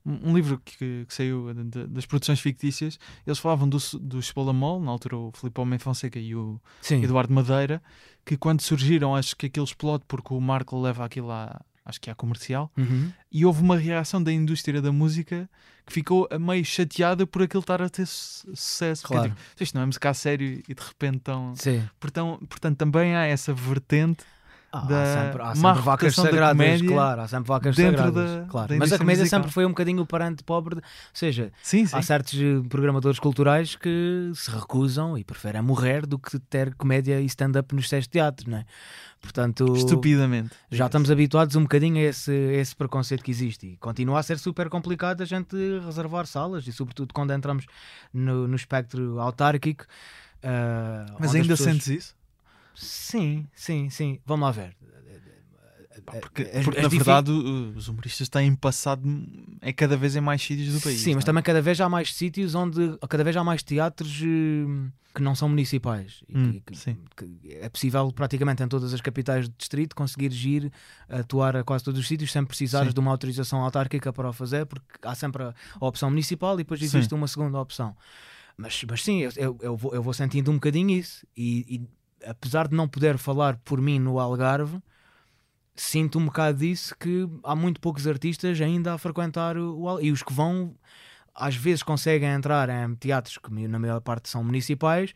Speaker 1: um um livro que, que saiu de- das produções fictícias. Eles falavam do, do Spolamol, na altura o Filipe Homem Fonseca e o
Speaker 2: Sim.
Speaker 1: Eduardo Madeira, que quando surgiram, acho que aquilo explode porque o Marco leva aquilo à, acho que à comercial,
Speaker 2: Uhum.
Speaker 1: e houve uma reação da indústria da música que ficou a meio chateada por aquilo estar a ter su- sucesso. Porque
Speaker 2: Claro.
Speaker 1: é tipo, isto não é música a sério e de repente tão...
Speaker 2: Sim.
Speaker 1: Portanto, portanto, também há essa vertente
Speaker 2: Ah,
Speaker 1: da
Speaker 2: há sempre, há sempre vacas sagradas,
Speaker 1: comédia
Speaker 2: claro, há sempre vacas sagradas,
Speaker 1: da-
Speaker 2: claro.
Speaker 1: da
Speaker 2: Mas a comédia
Speaker 1: musical.
Speaker 2: sempre foi um bocadinho o parante pobre, de- ou seja,
Speaker 1: Sim, sim.
Speaker 2: há certos eh, programadores culturais que se recusam e preferem morrer do que ter comédia e stand-up nos testes de teatro, não é? Portanto,
Speaker 1: Estupidamente.
Speaker 2: já estamos habituados um bocadinho a esse, a esse preconceito que existe e continua a ser super complicado a gente reservar salas e sobretudo quando entramos no, no espectro autárquico. ah,
Speaker 1: Mas ainda
Speaker 2: pessoas-
Speaker 1: sentes isso?
Speaker 2: Sim, sim, sim. Vamos lá ver.
Speaker 1: Porque,
Speaker 2: As-
Speaker 1: porque
Speaker 2: as
Speaker 1: na verdade os humoristas têm passado é cada vez em mais sítios do país.
Speaker 2: Sim, mas
Speaker 1: não é?
Speaker 2: também cada vez há mais sítios onde cada vez há mais teatros eh, que não são municipais.
Speaker 1: Hum,
Speaker 2: que- que-
Speaker 1: sim.
Speaker 2: que é possível praticamente em todas as capitais do distrito conseguir ir atuar a quase todos os sítios sem precisares
Speaker 1: Sim.
Speaker 2: de uma autorização autárquica para o fazer, porque há sempre a, opção municipal e depois
Speaker 1: Sim.
Speaker 2: existe uma segunda opção. Mas, mas sim, eu, eu, eu vou, eu vou sentindo um bocadinho isso. E, e apesar de não poder falar por mim no Algarve, sinto um bocado disso que há muito poucos artistas ainda a frequentar o, o Al- e os que vão às vezes conseguem entrar em teatros que na maior parte são municipais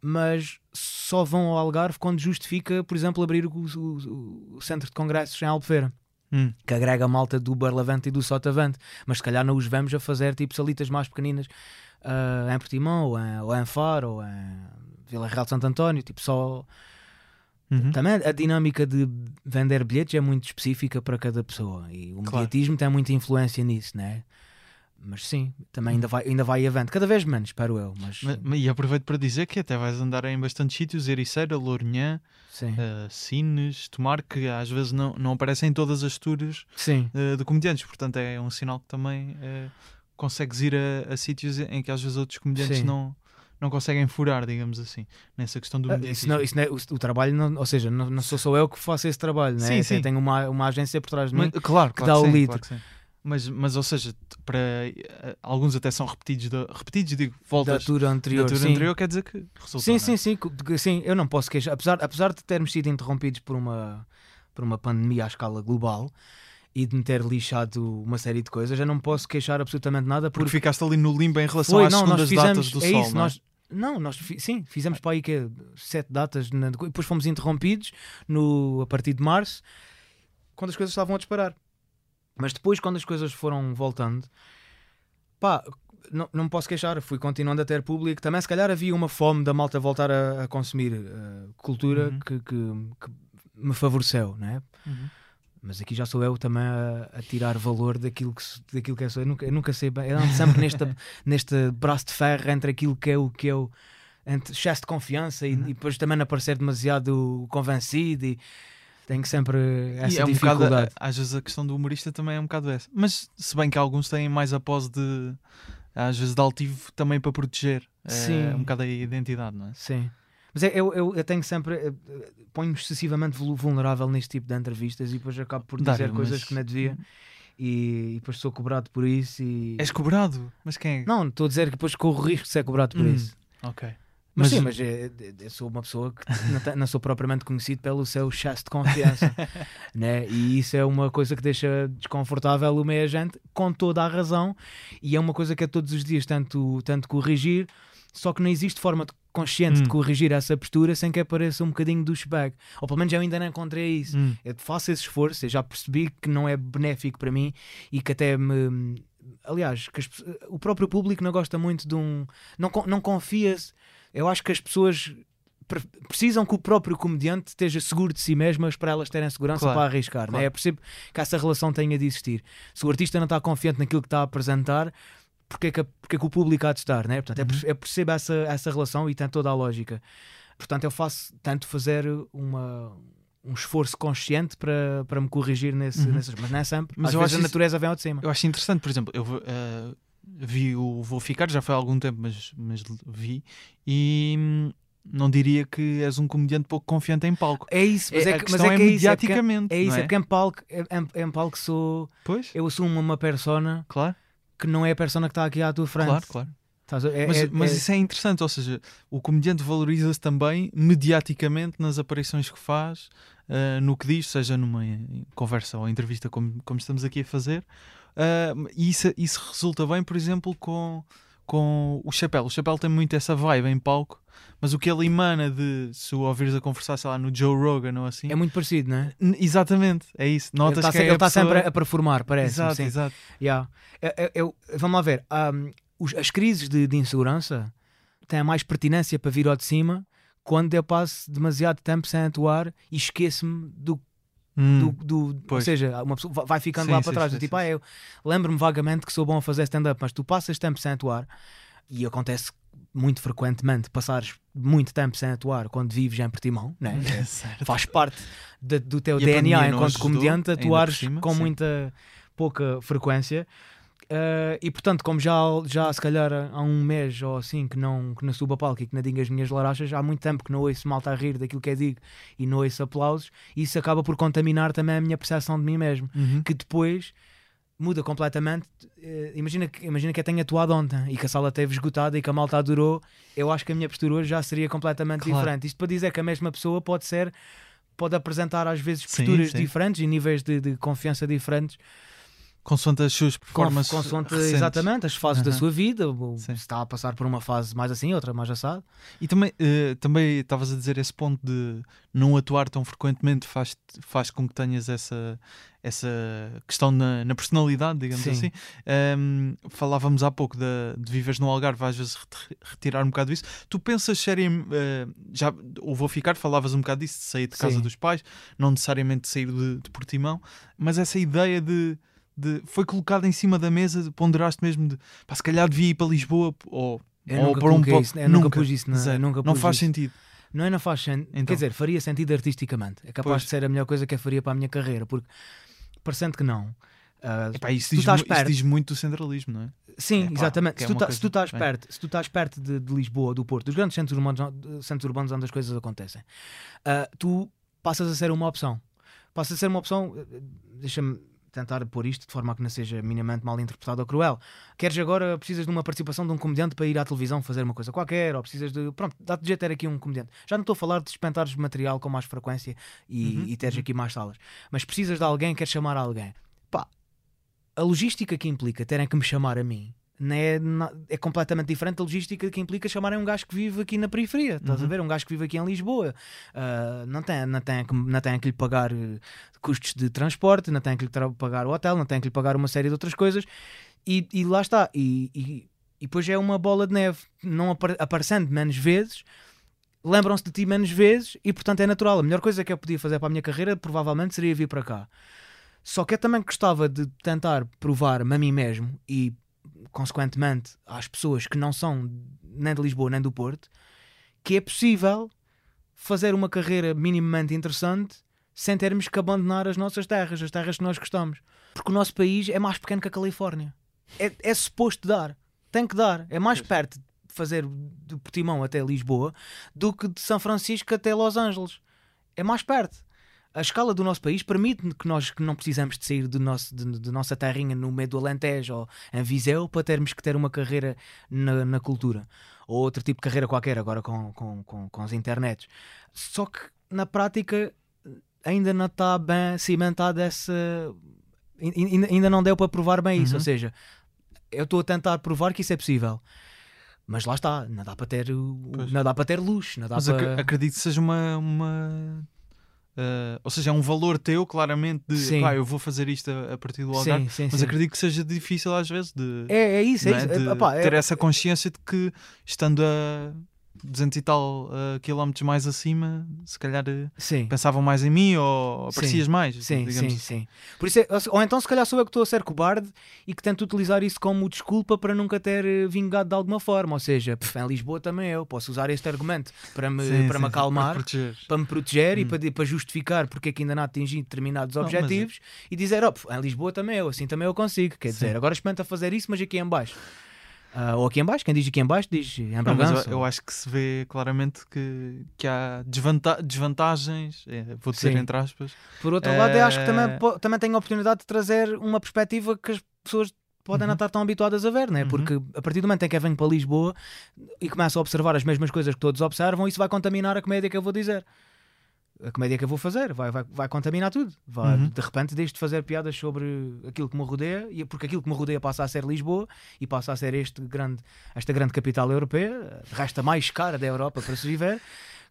Speaker 2: mas só vão ao Algarve quando justifica, por exemplo, abrir o, o- o centro de congressos em Albufeira
Speaker 1: Hum,
Speaker 2: que agrega a malta do Barlavante e do Sotavante, mas se calhar não os vemos a fazer tipo salitas mais pequeninas ah, em Portimão, ou em, ou em Faro, ou em Vila Real de Santo António, tipo só
Speaker 1: uhum.
Speaker 2: também a dinâmica de vender bilhetes é muito específica para cada pessoa e o
Speaker 1: Claro.
Speaker 2: mediatismo tem muita influência nisso, né? Mas sim, também ainda vai, ainda vai havendo, cada vez menos, espero eu. Mas,
Speaker 1: Ma- ma- E aproveito para dizer que até vais andar em bastantes sítios, Ericeira, Lourinhã, uh, Sines, Tomar, que às vezes não, não aparecem em todas as tours
Speaker 2: sim,
Speaker 1: uh, de comediantes, portanto é um sinal que também uh, consegues ir a, a sítios em que às vezes outros comediantes
Speaker 2: Sim.
Speaker 1: não, não conseguem furar, digamos assim, nessa questão do
Speaker 2: Ah, isso não, isso não é- o, o trabalho, não, ou seja, não, não sou só eu que faço esse trabalho, né?
Speaker 1: Sim, sim.
Speaker 2: Tenho uma, uma agência por trás de mim.
Speaker 1: Mas, claro,
Speaker 2: que
Speaker 1: claro
Speaker 2: dá o
Speaker 1: sim,
Speaker 2: lead.
Speaker 1: claro que sim. Mas, mas, ou seja, para eh, alguns até são repetidos, da- repetidos digo,
Speaker 2: da
Speaker 1: voltas
Speaker 2: tour anterior.
Speaker 1: da tour
Speaker 2: sim.
Speaker 1: anterior, quer dizer que resultou.
Speaker 2: Sim,
Speaker 1: é?
Speaker 2: sim, sim, co- de- sim, eu não posso queixar, apesar, apesar de termos sido interrompidos por uma, por uma pandemia à escala global e de me ter lixado uma série de coisas, eu não posso queixar absolutamente nada
Speaker 1: Porque
Speaker 2: porque
Speaker 1: ficaste ali no limbo em relação
Speaker 2: foi,
Speaker 1: às
Speaker 2: não,
Speaker 1: segundas
Speaker 2: fizemos,
Speaker 1: datas do
Speaker 2: é
Speaker 1: Sol,
Speaker 2: isso,
Speaker 1: é?
Speaker 2: nós, não, nós sim, fizemos para aí que é, sete datas, na- depois fomos interrompidos no, a partir de março, quando as coisas estavam a disparar. Mas depois, quando as coisas foram voltando, pá, não, não me posso queixar, fui continuando a ter público. Também, se calhar, havia uma fome da malta voltar a, a consumir eh, cultura
Speaker 1: Uhum.
Speaker 2: que, que- que me favoreceu, não é?
Speaker 1: Uhum.
Speaker 2: Mas aqui já sou eu também a, a tirar valor daquilo que, daquilo que é sou. Eu nunca, eu nunca sei bem. Eu ando sempre neste, <laughs> neste braço de ferro entre aquilo que é o que eu. Entre excesso de confiança e,
Speaker 1: Uhum.
Speaker 2: e depois também não parecer demasiado convencido. E tenho sempre essa
Speaker 1: E é um bocado,
Speaker 2: dificuldade.
Speaker 1: às vezes a questão do humorista também é um bocado essa. Mas se bem que alguns têm mais a pose de, às vezes, de altivo também para proteger
Speaker 2: Sim.
Speaker 1: um bocado a identidade, não é?
Speaker 2: Sim. Mas é- eu, eu, eu tenho sempre. eh, Ponho-me excessivamente vul- vulnerável neste tipo de entrevistas e depois acabo por dizer
Speaker 1: Dário,
Speaker 2: coisas
Speaker 1: mas-
Speaker 2: que não devia e, e depois sou cobrado por isso. E...
Speaker 1: És cobrado? Mas quem é?
Speaker 2: Não, estou a dizer que depois corro risco de ser cobrado por
Speaker 1: Hum.
Speaker 2: isso.
Speaker 1: Ok.
Speaker 2: Mas,
Speaker 1: Mas-
Speaker 2: sim, mas é- é- eu sou uma pessoa que não, não sou propriamente conhecido pelo seu excesso de confiança, <laughs> né? e isso é uma coisa que deixa desconfortável o meio gente, com toda a razão, e é uma coisa que é todos os dias tanto, tanto corrigir, só que não existe forma de- consciente de
Speaker 1: Hum.
Speaker 2: corrigir essa postura sem que apareça um bocadinho do douchebag. Ou pelo menos eu ainda não encontrei isso.
Speaker 1: Hum.
Speaker 2: Eu faço esse esforço, eu já percebi que não é benéfico para mim e que até me. Aliás, que as o próprio público não gosta muito de um. Não, não confia-se. Eu acho que as pessoas pre- precisam que o próprio comediante esteja seguro de si mesmas para elas terem segurança
Speaker 1: Claro,
Speaker 2: para arriscar. Né?
Speaker 1: claro.
Speaker 2: É percebo que essa relação tenha de existir. Se o artista não está confiante naquilo que está a apresentar, porque é que, porque é que o público há de estar? Né? Portanto, é,
Speaker 1: Uhum.
Speaker 2: eu percebo essa, essa relação e tem toda a lógica. Portanto, eu faço tanto fazer uma, um esforço consciente para, para me corrigir nesse,
Speaker 1: Uhum.
Speaker 2: nessas, mas não é sempre.
Speaker 1: Mas
Speaker 2: Às vezes a
Speaker 1: isso-
Speaker 2: natureza vem ao de cima.
Speaker 1: Eu acho interessante, por exemplo, eu eh, vi o Vou Ficar, já foi há algum tempo, mas, mas vi, e, não diria que és um comediante pouco confiante em palco.
Speaker 2: É isso, mas
Speaker 1: É-
Speaker 2: é, que- mas é,
Speaker 1: é
Speaker 2: que é isso, é porque- É isso, é
Speaker 1: é?
Speaker 2: porque em palco, em- em palco sou.
Speaker 1: Pois,
Speaker 2: Eu assumo uma persona
Speaker 1: claro,
Speaker 2: que não é a persona que está aqui à tua frente.
Speaker 1: claro, claro.
Speaker 2: É-
Speaker 1: Mas,
Speaker 2: é-
Speaker 1: mas
Speaker 2: é-
Speaker 1: isso é interessante, ou seja, o comediante valoriza-se também mediaticamente nas aparições que faz, ah, no que diz, seja numa conversa ou entrevista como, como estamos aqui a fazer. Ah, e isso, isso resulta bem, por exemplo, com, com o Chapéu. O Chapéu tem muito essa vibe em palco, mas o que ele emana de se o ouvires a conversar, sei lá, no Joe Rogan ou assim.
Speaker 2: é muito parecido, não é?
Speaker 1: Exatamente, é isso.
Speaker 2: Ele
Speaker 1: Notas
Speaker 2: está
Speaker 1: que é
Speaker 2: ele está sempre a performar, parece.
Speaker 1: Exato,
Speaker 2: sim.
Speaker 1: exato.
Speaker 2: Yeah. Eu- eu- vamos lá ver. um, os- as crises de, de insegurança têm mais pertinência para vir ao de cima quando eu passo demasiado tempo sem atuar e esqueço-me do.
Speaker 1: Hum,
Speaker 2: do, do- ou seja, uma pessoa va- vai ficando
Speaker 1: Sim,
Speaker 2: lá
Speaker 1: sim,
Speaker 2: para trás.
Speaker 1: sim,
Speaker 2: tipo,
Speaker 1: sim,
Speaker 2: ah, eu lembro-me vagamente que sou bom a fazer stand-up, mas tu passas tempo sem atuar e acontece muito frequentemente passares muito tempo sem atuar quando vives em Portimão, né? É-
Speaker 1: Certo.
Speaker 2: faz parte da- do teu
Speaker 1: E
Speaker 2: DNA enquanto comediante atuares
Speaker 1: cima,
Speaker 2: com
Speaker 1: sim.
Speaker 2: muita pouca frequência. Uh, e portanto, como já, já se calhar há um mês ou assim que não, que não subo a palco e que não digo as minhas larachas, há muito tempo que não ouço malta a rir daquilo que é digo e não ouço aplausos, isso acaba por contaminar também a minha percepção de mim mesmo,
Speaker 1: Uhum.
Speaker 2: que depois muda completamente. Eh, imagina, que, imagina que eu tenha atuado ontem e que a sala esteve esgotada e que a malta adorou, eu acho que a minha postura hoje já seria completamente
Speaker 1: Claro.
Speaker 2: diferente. Isto para dizer que a mesma pessoa pode ser, pode apresentar às vezes
Speaker 1: Sim,
Speaker 2: posturas
Speaker 1: sim.
Speaker 2: diferentes e níveis de, de confiança diferentes,
Speaker 1: Consoante as suas performances
Speaker 2: consoante
Speaker 1: recentes.
Speaker 2: exatamente as fases da
Speaker 1: Aham.
Speaker 2: sua vida. Se está a passar por uma fase mais assim, outra mais assado.
Speaker 1: E também eh, também estavas a dizer esse ponto de não atuar tão frequentemente faz, faz com que tenhas essa, essa questão na, na personalidade, digamos
Speaker 2: Sim.
Speaker 1: assim. Ehm, falávamos há pouco de, de viveres no Algarve, às vezes reti- retirar um bocado disso. Tu pensas seriamente, eh, já ou vou ficar, falavas um bocado disso, de sair de casa
Speaker 2: Sim.
Speaker 1: dos pais, não necessariamente sair de, de Portimão, mas essa ideia de, de foi colocada em cima da mesa, ponderaste mesmo de pá, se calhar devia ir para Lisboa ou ou
Speaker 2: nunca
Speaker 1: para um
Speaker 2: coloquei
Speaker 1: po-
Speaker 2: isso, eu nunca pus isso na- nunca
Speaker 1: não
Speaker 2: pus
Speaker 1: faz
Speaker 2: isso.
Speaker 1: sentido.
Speaker 2: Não é, não faz sentido.
Speaker 1: Então.
Speaker 2: Quer dizer, faria sentido artisticamente. É capaz
Speaker 1: Pois.
Speaker 2: de ser a melhor coisa que eu faria para a minha carreira, porque parecendo que não. ah,
Speaker 1: Epá, isso,
Speaker 2: tu
Speaker 1: diz, isso diz muito do centralismo, não é?
Speaker 2: Sim,
Speaker 1: É,
Speaker 2: exatamente.
Speaker 1: que
Speaker 2: Se
Speaker 1: é
Speaker 2: tu, tá- se tu estás
Speaker 1: bem.
Speaker 2: perto, se tu estás perto de, de Lisboa, do Porto, dos grandes centros urbanos, centros urbanos onde as coisas acontecem, ah, tu passas a ser uma opção. Passas a ser uma opção. eh, Deixa-me tentar pôr isto de forma a que não seja minimamente mal interpretado ou cruel. Queres agora, precisas de uma participação de um comediante para ir à televisão fazer uma coisa qualquer, ou precisas de. Pronto, dá-te jeito ter aqui um comediante. Já não estou a falar de despentares material com mais frequência e,
Speaker 1: Uhum,
Speaker 2: e teres
Speaker 1: uhum.
Speaker 2: aqui mais salas, mas precisas de alguém, queres chamar alguém. Pá, a logística que implica terem que me chamar a mim não é, completamente diferente da logística que implica chamarem um gajo que vive aqui na periferia. Estás a
Speaker 1: Uhum.
Speaker 2: ver? Um gajo que vive aqui em Lisboa. Ah, não, tem, não, tem que, não tem que lhe pagar eh, custos de transporte, não tem que lhe pagar o hotel, não tem que lhe pagar uma série de outras coisas. E, e lá está. E, e, e depois é uma bola de neve. Não apar- aparecendo menos vezes, lembram-se de ti menos vezes e portanto é natural. A melhor coisa que eu podia fazer para a minha carreira provavelmente seria vir para cá. Só que eu também gostava de tentar provar-me a mim mesmo e, consequentemente, às pessoas que não são nem de Lisboa nem do Porto, que é possível fazer uma carreira minimamente interessante sem termos que abandonar as nossas terras, as terras que nós gostamos. Porque o nosso país é mais pequeno que a Califórnia. É, é suposto dar. Tem que dar. É mais perto de fazer de Portimão até Lisboa do que de São Francisco até Los Angeles. É mais perto. A escala do nosso país permite que nós que não precisamos de sair do nosso, de, de nossa terrinha no meio do Alentejo ou em Viseu para termos que ter uma carreira na, na cultura. Ou outro tipo de carreira qualquer, agora com, com, com, com as internets. Só que na prática ainda não está bem cimentado essa. Ainda não deu para provar bem isso.
Speaker 1: Uhum.
Speaker 2: Ou seja, eu estou a tentar provar que isso é possível. Mas lá está, não dá para ter,
Speaker 1: Pois.
Speaker 2: não dá para ter luz, não dá
Speaker 1: Mas
Speaker 2: para...
Speaker 1: acredito que seja uma. uma eh, ou seja, é um valor teu, claramente, de
Speaker 2: Sim.
Speaker 1: pá, eu vou fazer isto a, a partir do Algarve.
Speaker 2: Sim, sim,
Speaker 1: Mas acredito que seja difícil às vezes de,
Speaker 2: É, é isso, é
Speaker 1: é?
Speaker 2: isso.
Speaker 1: de
Speaker 2: Epá, é-
Speaker 1: ter essa consciência de que estando a 200 e tal eh, quilómetros mais acima, se calhar eh,
Speaker 2: Sim.
Speaker 1: pensavam mais em mim ou aprecias mais.
Speaker 2: Sim,
Speaker 1: digamos
Speaker 2: sim, sim. Por isso é- ou então se calhar sou eu que estou a ser cobarde e que tento utilizar isso como desculpa para nunca ter eh, vingado de alguma forma. Ou seja, pff, em Lisboa também eu posso usar este argumento para me,
Speaker 1: Sim,
Speaker 2: para
Speaker 1: sim,
Speaker 2: me
Speaker 1: sim,
Speaker 2: acalmar,
Speaker 1: para
Speaker 2: para me proteger e
Speaker 1: Hum.
Speaker 2: para, para justificar porque é que ainda não atingi determinados
Speaker 1: Não, é-
Speaker 2: objetivos e dizer, oh, pff, em Lisboa também eu, assim também eu consigo. Quer
Speaker 1: Sim.
Speaker 2: dizer, agora experimenta fazer isso, mas aqui em baixo. Ah, ou aqui em baixo, quem diz aqui em baixo diz em
Speaker 1: Não,
Speaker 2: Bragança.
Speaker 1: eu, eu acho que se vê claramente que, que há desvanta- desvantagens, é, vou dizer
Speaker 2: Sim.
Speaker 1: entre aspas.
Speaker 2: Por outro lado, eu acho que
Speaker 1: Eh,
Speaker 2: também, po- também tem a oportunidade de trazer uma perspectiva que as pessoas podem não
Speaker 1: Uhum.
Speaker 2: estar tão habituadas a ver, né?
Speaker 1: Uhum.
Speaker 2: porque a partir do momento em que eu venho para Lisboa e começo a observar as mesmas coisas que todos observam, isso vai contaminar a comédia que eu vou dizer. A comédia que eu vou fazer vai, vai, vai contaminar tudo. Vai,
Speaker 1: Uhum.
Speaker 2: De repente, deixo de fazer piadas sobre aquilo que me rodeia, e porque aquilo que me rodeia passa a ser Lisboa e passa a ser este grande, esta grande capital europeia, a resta mais cara da Europa para se viver,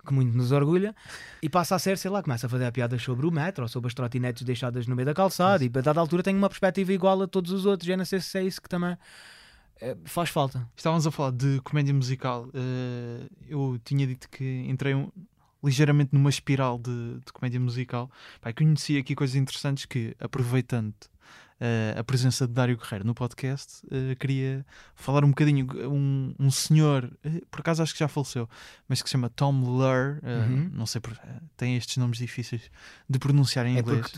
Speaker 2: que muito nos orgulha, e passa a ser, sei lá, começa a fazer piadas sobre o metro ou sobre as trotinetes deixadas no meio da calçada, e a dada altura tenho uma perspectiva igual a todos os outros. Eu não sei se é isso que também eh, faz falta.
Speaker 1: Estávamos a falar de comédia musical. eh, eu tinha dito que entrei um- ligeiramente numa espiral de, de comédia musical. Pá, conheci aqui coisas interessantes que, aproveitando eh, a presença de Dário Guerreiro no podcast, eh, queria falar um bocadinho. Um, um senhor, eh, por acaso acho que já faleceu, mas que se chama Tom eh,
Speaker 2: Uhum.
Speaker 1: Não sei, por, tem estes nomes difíceis de pronunciar em
Speaker 2: É
Speaker 1: inglês.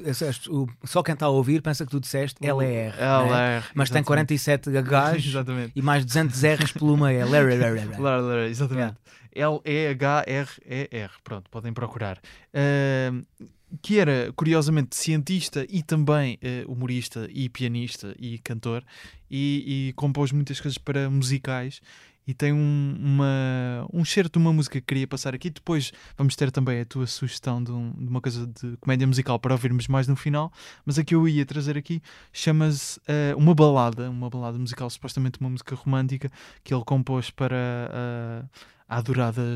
Speaker 2: só quem está a ouvir pensa que tu disseste LR, né?
Speaker 1: LR.
Speaker 2: mas tem
Speaker 1: exatamente.
Speaker 2: 47 H's <laughs> e mais 200 R's pelo meio. LR.
Speaker 1: Lar, lar, exatamente. L-E-H-R-E-R. Pronto, podem procurar. Ahm, que era, curiosamente, cientista e também eh, humorista e pianista e cantor e, e compôs muitas coisas para musicais e tem um, uma, um certo de uma música que queria passar aqui. Depois vamos ter também a tua sugestão de, um- de uma coisa de comédia musical para ouvirmos mais no final. Mas a que eu ia trazer aqui chama-se eh, uma balada, uma balada musical, supostamente uma música romântica que ele compôs para eh, a adorada,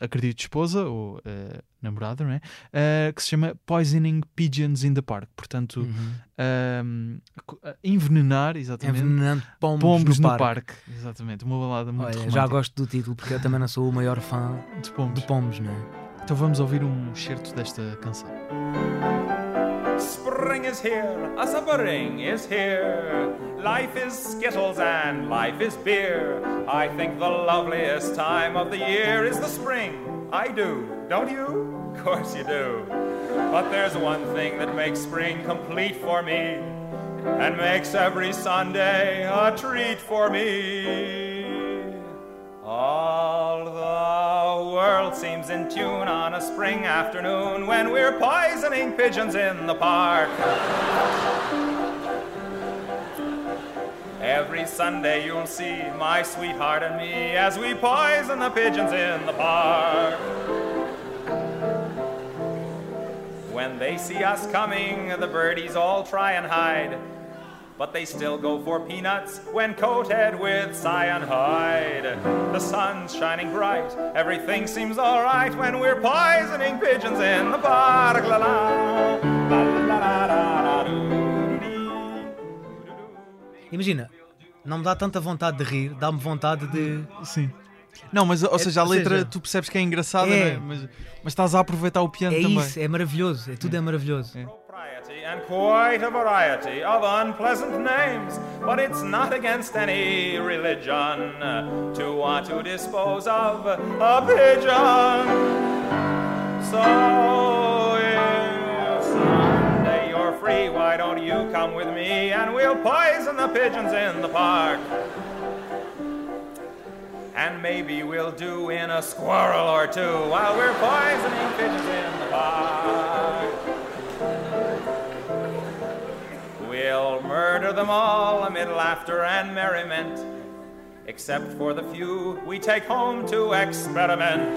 Speaker 1: acredito, esposa ou eh, namorada, não é? Eh, que se chama Poisoning Pigeons in the Park. Portanto,
Speaker 2: Uhum.
Speaker 1: ah, envenenar, exatamente,
Speaker 2: Envenenando pombos,
Speaker 1: pombos
Speaker 2: no,
Speaker 1: no
Speaker 2: parque.
Speaker 1: parque. Exatamente, uma balada muito
Speaker 2: Olha,
Speaker 1: romântica
Speaker 2: já gosto do título porque eu também não sou o maior fã
Speaker 1: de pombos.
Speaker 2: de pombos, né?
Speaker 1: Então vamos ouvir um excerto desta canção.
Speaker 4: Spring is here, a suffering is here. Life is skittles and life is beer. I think the loveliest time of the year is the spring. I do, don't you? Of course you do. But there's one thing that makes spring complete for me and makes every Sunday a treat for me. All the world seems in tune on a spring afternoon when we're poisoning pigeons in the park. Every Sunday you'll see my sweetheart and me as we poison the pigeons in the park. When they see us coming, the birdies all try and hide. But they still go for peanuts when coated with cyanide. The sun's shining bright, everything seems alright when we're poisoning pigeons in the park. La la.
Speaker 2: Imagina, não me dá tanta vontade de rir, dá-me vontade de.
Speaker 1: Sim. Não, mas ou
Speaker 2: É-
Speaker 1: seja, a
Speaker 2: ou
Speaker 1: letra
Speaker 2: seja,
Speaker 1: tu percebes que é engraçada,
Speaker 2: é.
Speaker 1: não é? Mas, mas estás a aproveitar o piano
Speaker 2: É
Speaker 1: também.
Speaker 2: isso, é maravilhoso, é, tudo é maravilhoso.
Speaker 4: Propriety and quite a variety of unpleasant names, but it's not against any religion to want to dispose of a pigeon. So if Sunday you're free, why don't you come with me and we'll poison the pigeons in the park? And maybe we'll do in a squirrel or two while we're poisoning pigeons in the park. We'll murder them all amid laughter and merriment. Except for the few we take home to experiment.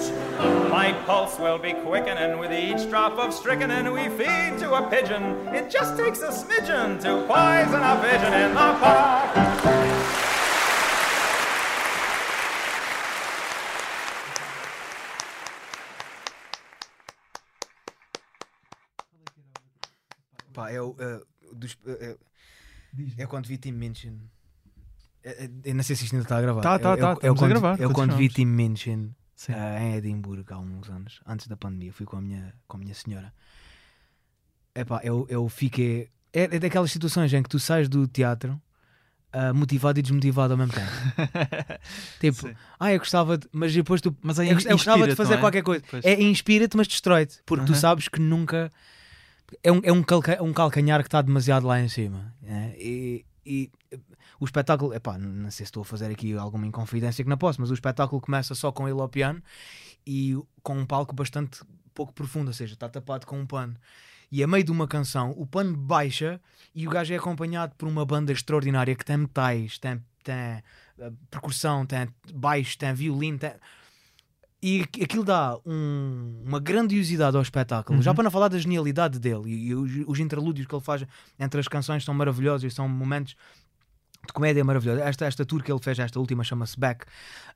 Speaker 4: My pulse will be quickening with each drop of strychnine we feed to a pigeon. It just takes a smidgen to poison a pigeon in the park.
Speaker 2: Pá, é o. Eh, é, dos, é, é quando vi Tim Minchin. É, é, eu não sei se isto ainda está a gravar.
Speaker 1: Tá, tá,
Speaker 2: é,
Speaker 1: tá,
Speaker 2: é, é,
Speaker 1: estamos a
Speaker 2: quando,
Speaker 1: gravar,
Speaker 2: é quando vi. Tim Minchin ah, em Edimburgo há uns anos, antes da pandemia. Fui com a minha, com a minha senhora. Epá, eu, eu fiquei. É, é daquelas situações em que tu sais do teatro ah, motivado e desmotivado ao mesmo tempo. <laughs> tipo,
Speaker 1: Sim.
Speaker 2: ah, eu gostava de. Mas depois tu.
Speaker 1: Mas aí
Speaker 2: eu, eu gostava de fazer
Speaker 1: é?
Speaker 2: qualquer coisa.
Speaker 1: Pois.
Speaker 2: É inspira-te, mas destrói-te. Porque tu
Speaker 1: Aham.
Speaker 2: sabes que nunca. É um, é um, calca- um calcanhar que está demasiado lá em cima. né? E, e o espetáculo, epá, não sei se estou a fazer aqui alguma inconfidência que não posso, mas o espetáculo começa só com ele ao piano e com um palco bastante pouco profundo, ou seja, está tapado com um pano. E a meio de uma canção, o pano baixa e o gajo é acompanhado por uma banda extraordinária que tem metais, tem, tem uh, percussão, tem baixo, tem violino, tem... E aqu- aquilo dá um- uma grandiosidade ao espetáculo. Já para não falar da genialidade dele e, e os, os interlúdios que ele faz entre as canções são maravilhosos e são momentos de comédia maravilhosa. Esta, esta tour que ele fez, esta última, chama-se Back.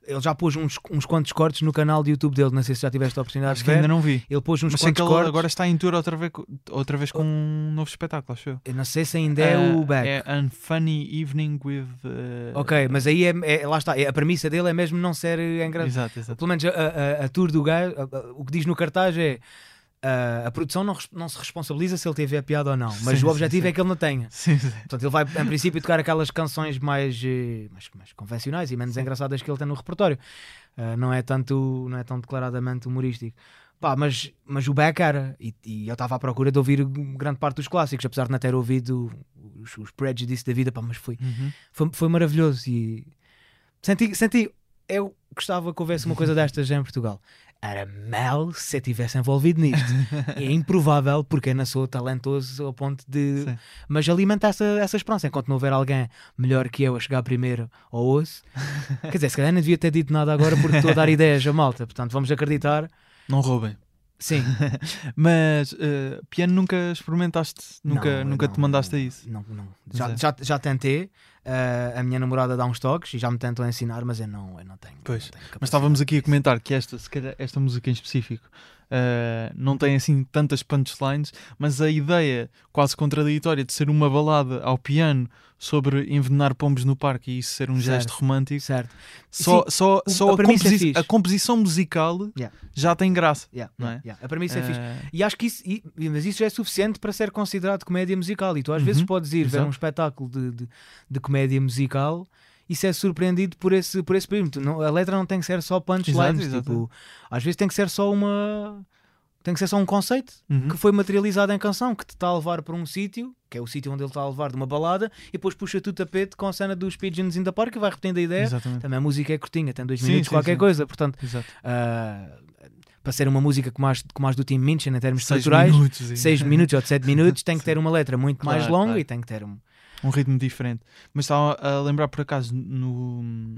Speaker 2: Ele já pôs uns, uns quantos cortes no canal de YouTube dele. Não sei se já tiveste a oportunidade
Speaker 1: Acho
Speaker 2: de
Speaker 1: que
Speaker 2: ver.
Speaker 1: ainda não vi.
Speaker 2: Ele pôs uns
Speaker 1: Mas que
Speaker 2: quantos cortes.
Speaker 1: agora está em tour outra vez, outra vez com um novo espetáculo, acho eu.
Speaker 2: Eu não sei se ainda é
Speaker 1: Ah,
Speaker 2: o Back.
Speaker 1: É Unfunny Evening with. uh,
Speaker 2: Ok, mas aí é, é- lá está. É- A premissa dele é mesmo não ser eh, engraçado.
Speaker 1: Exato, exato.
Speaker 2: Pelo menos a, a- a tour do gajo, o que diz no cartaz é ah, a produção não, não se responsabiliza se ele teve a piada ou não, mas
Speaker 1: Sim,
Speaker 2: o
Speaker 1: sim,
Speaker 2: objetivo
Speaker 1: sim.
Speaker 2: é que ele não tenha.
Speaker 1: Sim, sim.
Speaker 2: Portanto, ele vai, em princípio, tocar aquelas canções mais, eh, mais, mais convencionais e menos engraçadas que ele tem no repertório. Ah, não, é tanto, não é tão declaradamente humorístico. Pá, mas, mas o Beck era, e, e eu estava à procura de ouvir grande parte dos clássicos, apesar de não ter ouvido os, os Prejudice da vida, pá, mas foi,
Speaker 1: Uhum.
Speaker 2: foi, foi maravilhoso e senti, senti, eu gostava que houvesse uma coisa destas em Portugal. Era mal se estivesse envolvido nisto. <laughs> é improvável porque eu não sou talentoso ao ponto de.
Speaker 1: Sim.
Speaker 2: Mas alimenta essa, essa esperança. Enquanto não houver alguém melhor que eu a chegar primeiro ao osso, <laughs> quer dizer, se calhar não devia ter dito nada agora porque estou a dar <laughs> ideias a malta. Portanto, vamos acreditar.
Speaker 1: Não roubem.
Speaker 2: Sim, <laughs>
Speaker 1: Mas uh, piano nunca experimentaste? Nunca,
Speaker 2: Não,
Speaker 1: nunca
Speaker 2: não,
Speaker 1: te mandaste
Speaker 2: não,
Speaker 1: a isso?
Speaker 2: Não, não. Já,
Speaker 1: é.
Speaker 2: já, já tentei. eh, a minha namorada dá uns toques e já me tentou ensinar, mas eu não, eu não tenho.
Speaker 1: Pois,
Speaker 2: tenho
Speaker 1: Mas estávamos aqui a comentar que esta, se calhar, esta música em específico uh, não tem assim tantas punchlines, mas a ideia quase contraditória de ser uma balada ao piano sobre envenenar pombos no parque e isso ser um gesto
Speaker 2: Certo.
Speaker 1: romântico,
Speaker 2: Certo.
Speaker 1: só,
Speaker 2: Sim,
Speaker 1: só,
Speaker 2: o-
Speaker 1: só
Speaker 2: a
Speaker 1: a,
Speaker 2: é
Speaker 1: composi-
Speaker 2: fixe.
Speaker 1: a composição musical
Speaker 2: Yeah.
Speaker 1: já tem graça.
Speaker 2: Yeah,
Speaker 1: Não
Speaker 2: yeah,
Speaker 1: é?
Speaker 2: yeah. A premissa é fixe.
Speaker 1: Uh,
Speaker 2: E acho que isso, e- mas isso já é suficiente para ser considerado comédia musical. E tu às
Speaker 1: Uhum,
Speaker 2: vezes podes ir ver
Speaker 1: exato.
Speaker 2: um espetáculo de, de, de comédia musical e ser surpreendido por esse, por esse perímetro. Não, a letra não tem que ser só punchlines. Tipo, às vezes tem que ser só uma. Tem que ser só um conceito
Speaker 1: uhum.
Speaker 2: que foi materializado em canção, que te está a levar para um sítio, que é o sítio onde ele está a levar de uma balada, e depois puxa-te o tapete com a cena dos Pigeons in the Park e vai repetindo a ideia.
Speaker 1: Exatamente.
Speaker 2: Também a música é curtinha, tem dois
Speaker 1: Sim,
Speaker 2: minutos,
Speaker 1: sim,
Speaker 2: qualquer
Speaker 1: sim.
Speaker 2: coisa. Portanto, ah, para ser uma música como as, como as do Tim Minchin em termos
Speaker 1: Seis
Speaker 2: estruturais,
Speaker 1: minutos
Speaker 2: 6 minutos ou de 7 minutos, tem que <laughs> ter uma letra muito mais
Speaker 1: Claro,
Speaker 2: longa
Speaker 1: claro.
Speaker 2: e tem que ter um.
Speaker 1: Um ritmo diferente. Mas estava a lembrar por acaso no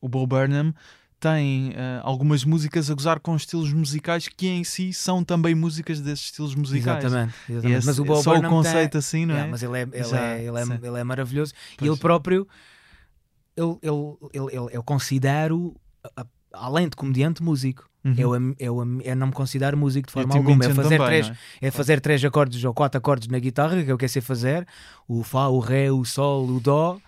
Speaker 1: o Bo Burnham tem eh, algumas músicas a gozar com estilos musicais que em si são também músicas desses estilos musicais.
Speaker 2: Exatamente. Exatamente.
Speaker 1: esse-
Speaker 2: mas o Bob
Speaker 1: só o
Speaker 2: Burnham
Speaker 1: conceito
Speaker 2: tem...
Speaker 1: assim, não é?
Speaker 2: Yeah, mas ele é, ele,
Speaker 1: Já,
Speaker 2: é, ele, é, ele é maravilhoso.
Speaker 1: Pois.
Speaker 2: E ele próprio, ele, ele, ele, ele- eu considero, a- além de comediante, músico.
Speaker 1: Uhum.
Speaker 2: Eu, eu, eu não me considero músico de forma alguma. É fazer,
Speaker 1: também,
Speaker 2: três,
Speaker 1: não
Speaker 2: é fazer três acordes ou quatro acordes na guitarra, que eu quero sei fazer: o Fá, o Ré, o Sol, o Dó.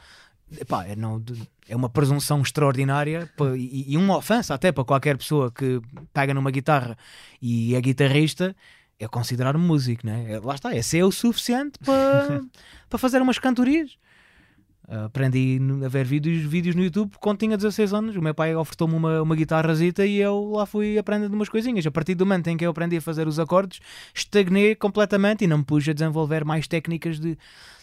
Speaker 2: Epá, é, não, é uma presunção extraordinária e, e uma ofensa até para qualquer pessoa que pega numa guitarra e é guitarrista. É considerar-me músico, né? É, lá está, é ser o suficiente para, <laughs> para fazer umas cantorias. Ah, Aprendi a ver vídeos, vídeos no YouTube quando tinha 16 anos. O meu pai ofertou-me uma, uma guitarrazita e eu lá fui aprendendo umas coisinhas. A partir do momento em que eu aprendi a fazer os acordes, estagnei completamente e não me pus a desenvolver mais técnicas de, de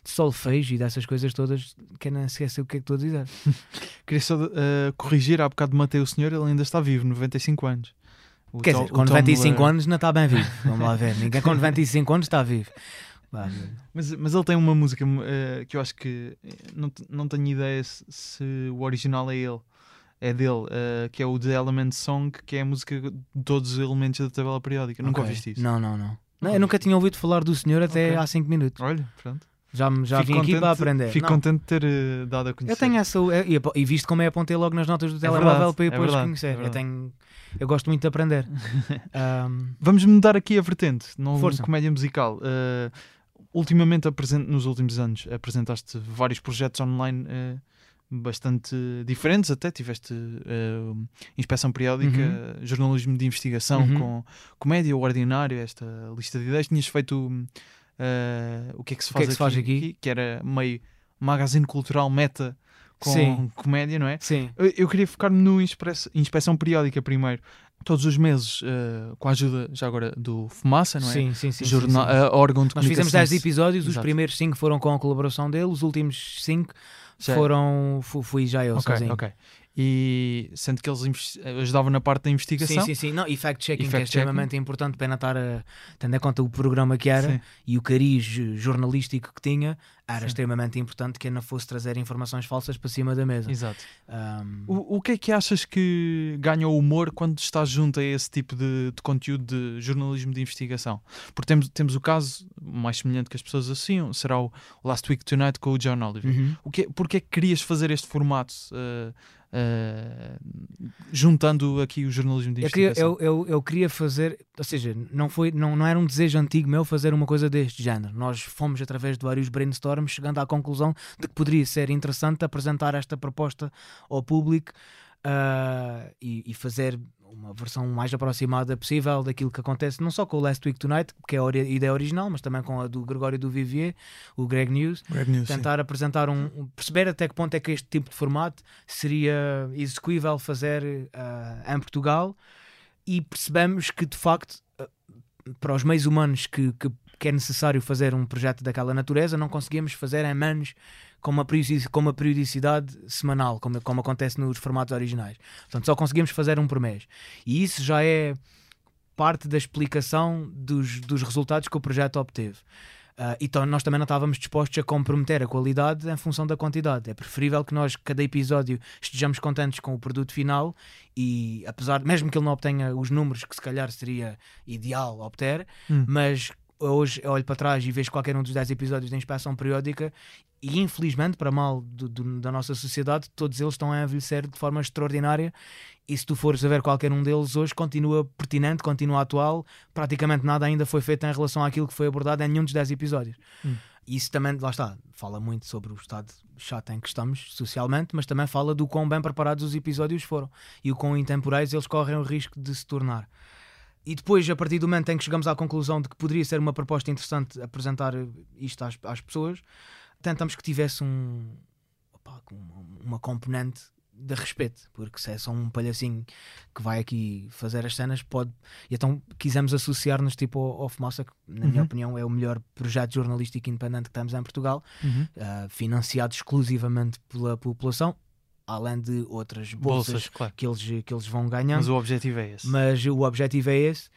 Speaker 2: solfejo e dessas coisas todas que não esqueci o que é que estou a dizer. <laughs>
Speaker 1: Queria só eh, corrigir, há bocado matei o senhor, ele ainda está vivo, 95 anos. O
Speaker 2: Quer dizer, com
Speaker 1: Tom
Speaker 2: 95
Speaker 1: Blair.
Speaker 2: anos não está bem vivo. Vamos lá ver. Ninguém com 95 anos está vivo. <laughs>
Speaker 1: Mas, mas ele tem uma música eh, que eu acho que eh, não, não tenho ideia se, se o original é ele. É dele, eh, que é o The Element Song, que é a música de todos os elementos da tabela periódica. Nunca
Speaker 2: ok.
Speaker 1: ouviste isso?
Speaker 2: Não, não, não. Não, eu nunca tinha ouvido falar do senhor até
Speaker 1: Ok.
Speaker 2: há 5 minutos.
Speaker 1: Olha, pronto.
Speaker 2: Já, já
Speaker 1: Fico
Speaker 2: vim aqui
Speaker 1: contente-
Speaker 2: para aprender.
Speaker 1: Fico
Speaker 2: Não.
Speaker 1: contente de ter eh, dado a conhecer.
Speaker 2: Eu tenho essa. é- E, e visto como é, apontei logo nas notas do
Speaker 1: É
Speaker 2: telemóvel
Speaker 1: verdade,
Speaker 2: para ir
Speaker 1: é
Speaker 2: depois
Speaker 1: verdade,
Speaker 2: conhecer.
Speaker 1: é
Speaker 2: eu, tenho, eu gosto muito de aprender. <laughs> Ahm,
Speaker 1: Vamos mudar aqui a vertente, não
Speaker 2: Força.
Speaker 1: comédia musical. Uh, ultimamente, nos últimos anos, apresentaste vários projetos online uh, bastante diferentes, até tiveste uh, inspeção periódica, jornalismo de investigação
Speaker 2: Uhum.
Speaker 1: com comédia, o ordinário, esta lista de ideias. Tinhas feito uh, o que é que se
Speaker 2: O que é
Speaker 1: faz,
Speaker 2: que se faz
Speaker 1: aqui,
Speaker 2: aqui?
Speaker 1: que era meio magazine cultural meta com
Speaker 2: Sim.
Speaker 1: comédia, não é?
Speaker 2: sim.
Speaker 1: Eu, eu queria focar-me no inspeção periódica primeiro. Todos os meses, uh, com a ajuda já agora do Fumaça, não é?
Speaker 2: Sim, sim, sim.
Speaker 1: Jornal,
Speaker 2: sim, sim.
Speaker 1: Uh, órgão de
Speaker 2: Nós fizemos
Speaker 1: comunicação
Speaker 2: 10 episódios, os
Speaker 1: Exato.
Speaker 2: primeiros 5 foram com a colaboração dele, os últimos 5
Speaker 1: Já-
Speaker 2: foram. fu- Fui já eu
Speaker 1: Ok,
Speaker 2: sozinho.
Speaker 1: ok. E sendo que eles ajudavam na parte da investigação.
Speaker 2: Sim, sim, sim. Não, e fact-checking, que é extremamente importante, pena estar a, tendo em conta o programa que era
Speaker 1: Sim.
Speaker 2: e o cariz jornalístico que tinha, era
Speaker 1: Sim.
Speaker 2: extremamente importante que não fosse trazer informações falsas para cima da mesa.
Speaker 1: Exato.
Speaker 2: Um,
Speaker 1: O, o que é que achas que ganha o humor quando estás junto a esse tipo de, de conteúdo de jornalismo de investigação? Porque temos, temos o caso mais semelhante que as pessoas associam, será o Last Week Tonight com o John Oliver.
Speaker 2: uhum.
Speaker 1: O que, porque é que querias fazer este formato eh, eh, juntando aqui o jornalismo de
Speaker 2: Eu queria,
Speaker 1: investigação?
Speaker 2: eu, eu, eu queria fazer, ou seja, não, foi, não, não era um desejo antigo meu fazer uma coisa deste género. Nós fomos, através de vários brainstorms, chegando à conclusão de que poderia ser interessante apresentar esta proposta ao público ah, e, e fazer uma versão mais aproximada possível daquilo que acontece, não só com o Last Week Tonight, que é a ideia original, mas também com a do Gregório do Vivier, o Greg News
Speaker 1: Greg News, sim.
Speaker 2: tentar apresentar um, um- perceber até que ponto é que este tipo de formato seria execuível fazer ah, em Portugal e percebemos que de facto ah, para os meios humanos que, que, que é necessário fazer um projeto daquela natureza não conseguimos fazer em menos com uma, periodici- com uma periodicidade semanal como, como acontece nos formatos originais portanto só conseguimos fazer um por mês e isso já é parte da explicação dos, dos resultados que o projeto obteve ah, então nós também não estávamos dispostos a comprometer a qualidade em função da quantidade. É preferível que nós, cada episódio, estejamos contentes com o produto final e, apesar, mesmo que ele não obtenha os números que se calhar seria ideal obter,
Speaker 1: Hum.
Speaker 2: mas hoje eu olho para trás e vejo qualquer um dos 10 episódios da inspeção periódica e infelizmente, para mal do- do- da nossa sociedade, todos eles estão a envelhecer de forma extraordinária e se tu fores a ver qualquer um deles hoje, continua pertinente, continua atual, praticamente nada ainda foi feito em relação àquilo que foi abordado em nenhum dos 10 episódios.
Speaker 1: Hum.
Speaker 2: Isso também, lá está, fala muito sobre o estado chato em que estamos socialmente, mas também fala do quão bem preparados os episódios foram e o quão intemporais eles correm o risco de se tornar. E depois, a partir do momento em que chegamos à conclusão de que poderia ser uma proposta interessante apresentar isto às, às pessoas, tentamos que tivesse um, com uma, componente de respeito, porque se é só um palhacinho que vai aqui fazer as cenas, pode. E então quisemos associar-nos tipo ao, ao Fumaça, que, na minha
Speaker 1: Uhum.
Speaker 2: opinião, é o melhor projeto jornalístico independente que temos em Portugal,
Speaker 1: Uhum.
Speaker 2: ah, financiado exclusivamente pela população, além de outras bolsas,
Speaker 1: Bolsas, claro.
Speaker 2: que, eles, que eles vão ganhando
Speaker 1: Mas o objetivo é esse.
Speaker 2: mas o objetivo é esse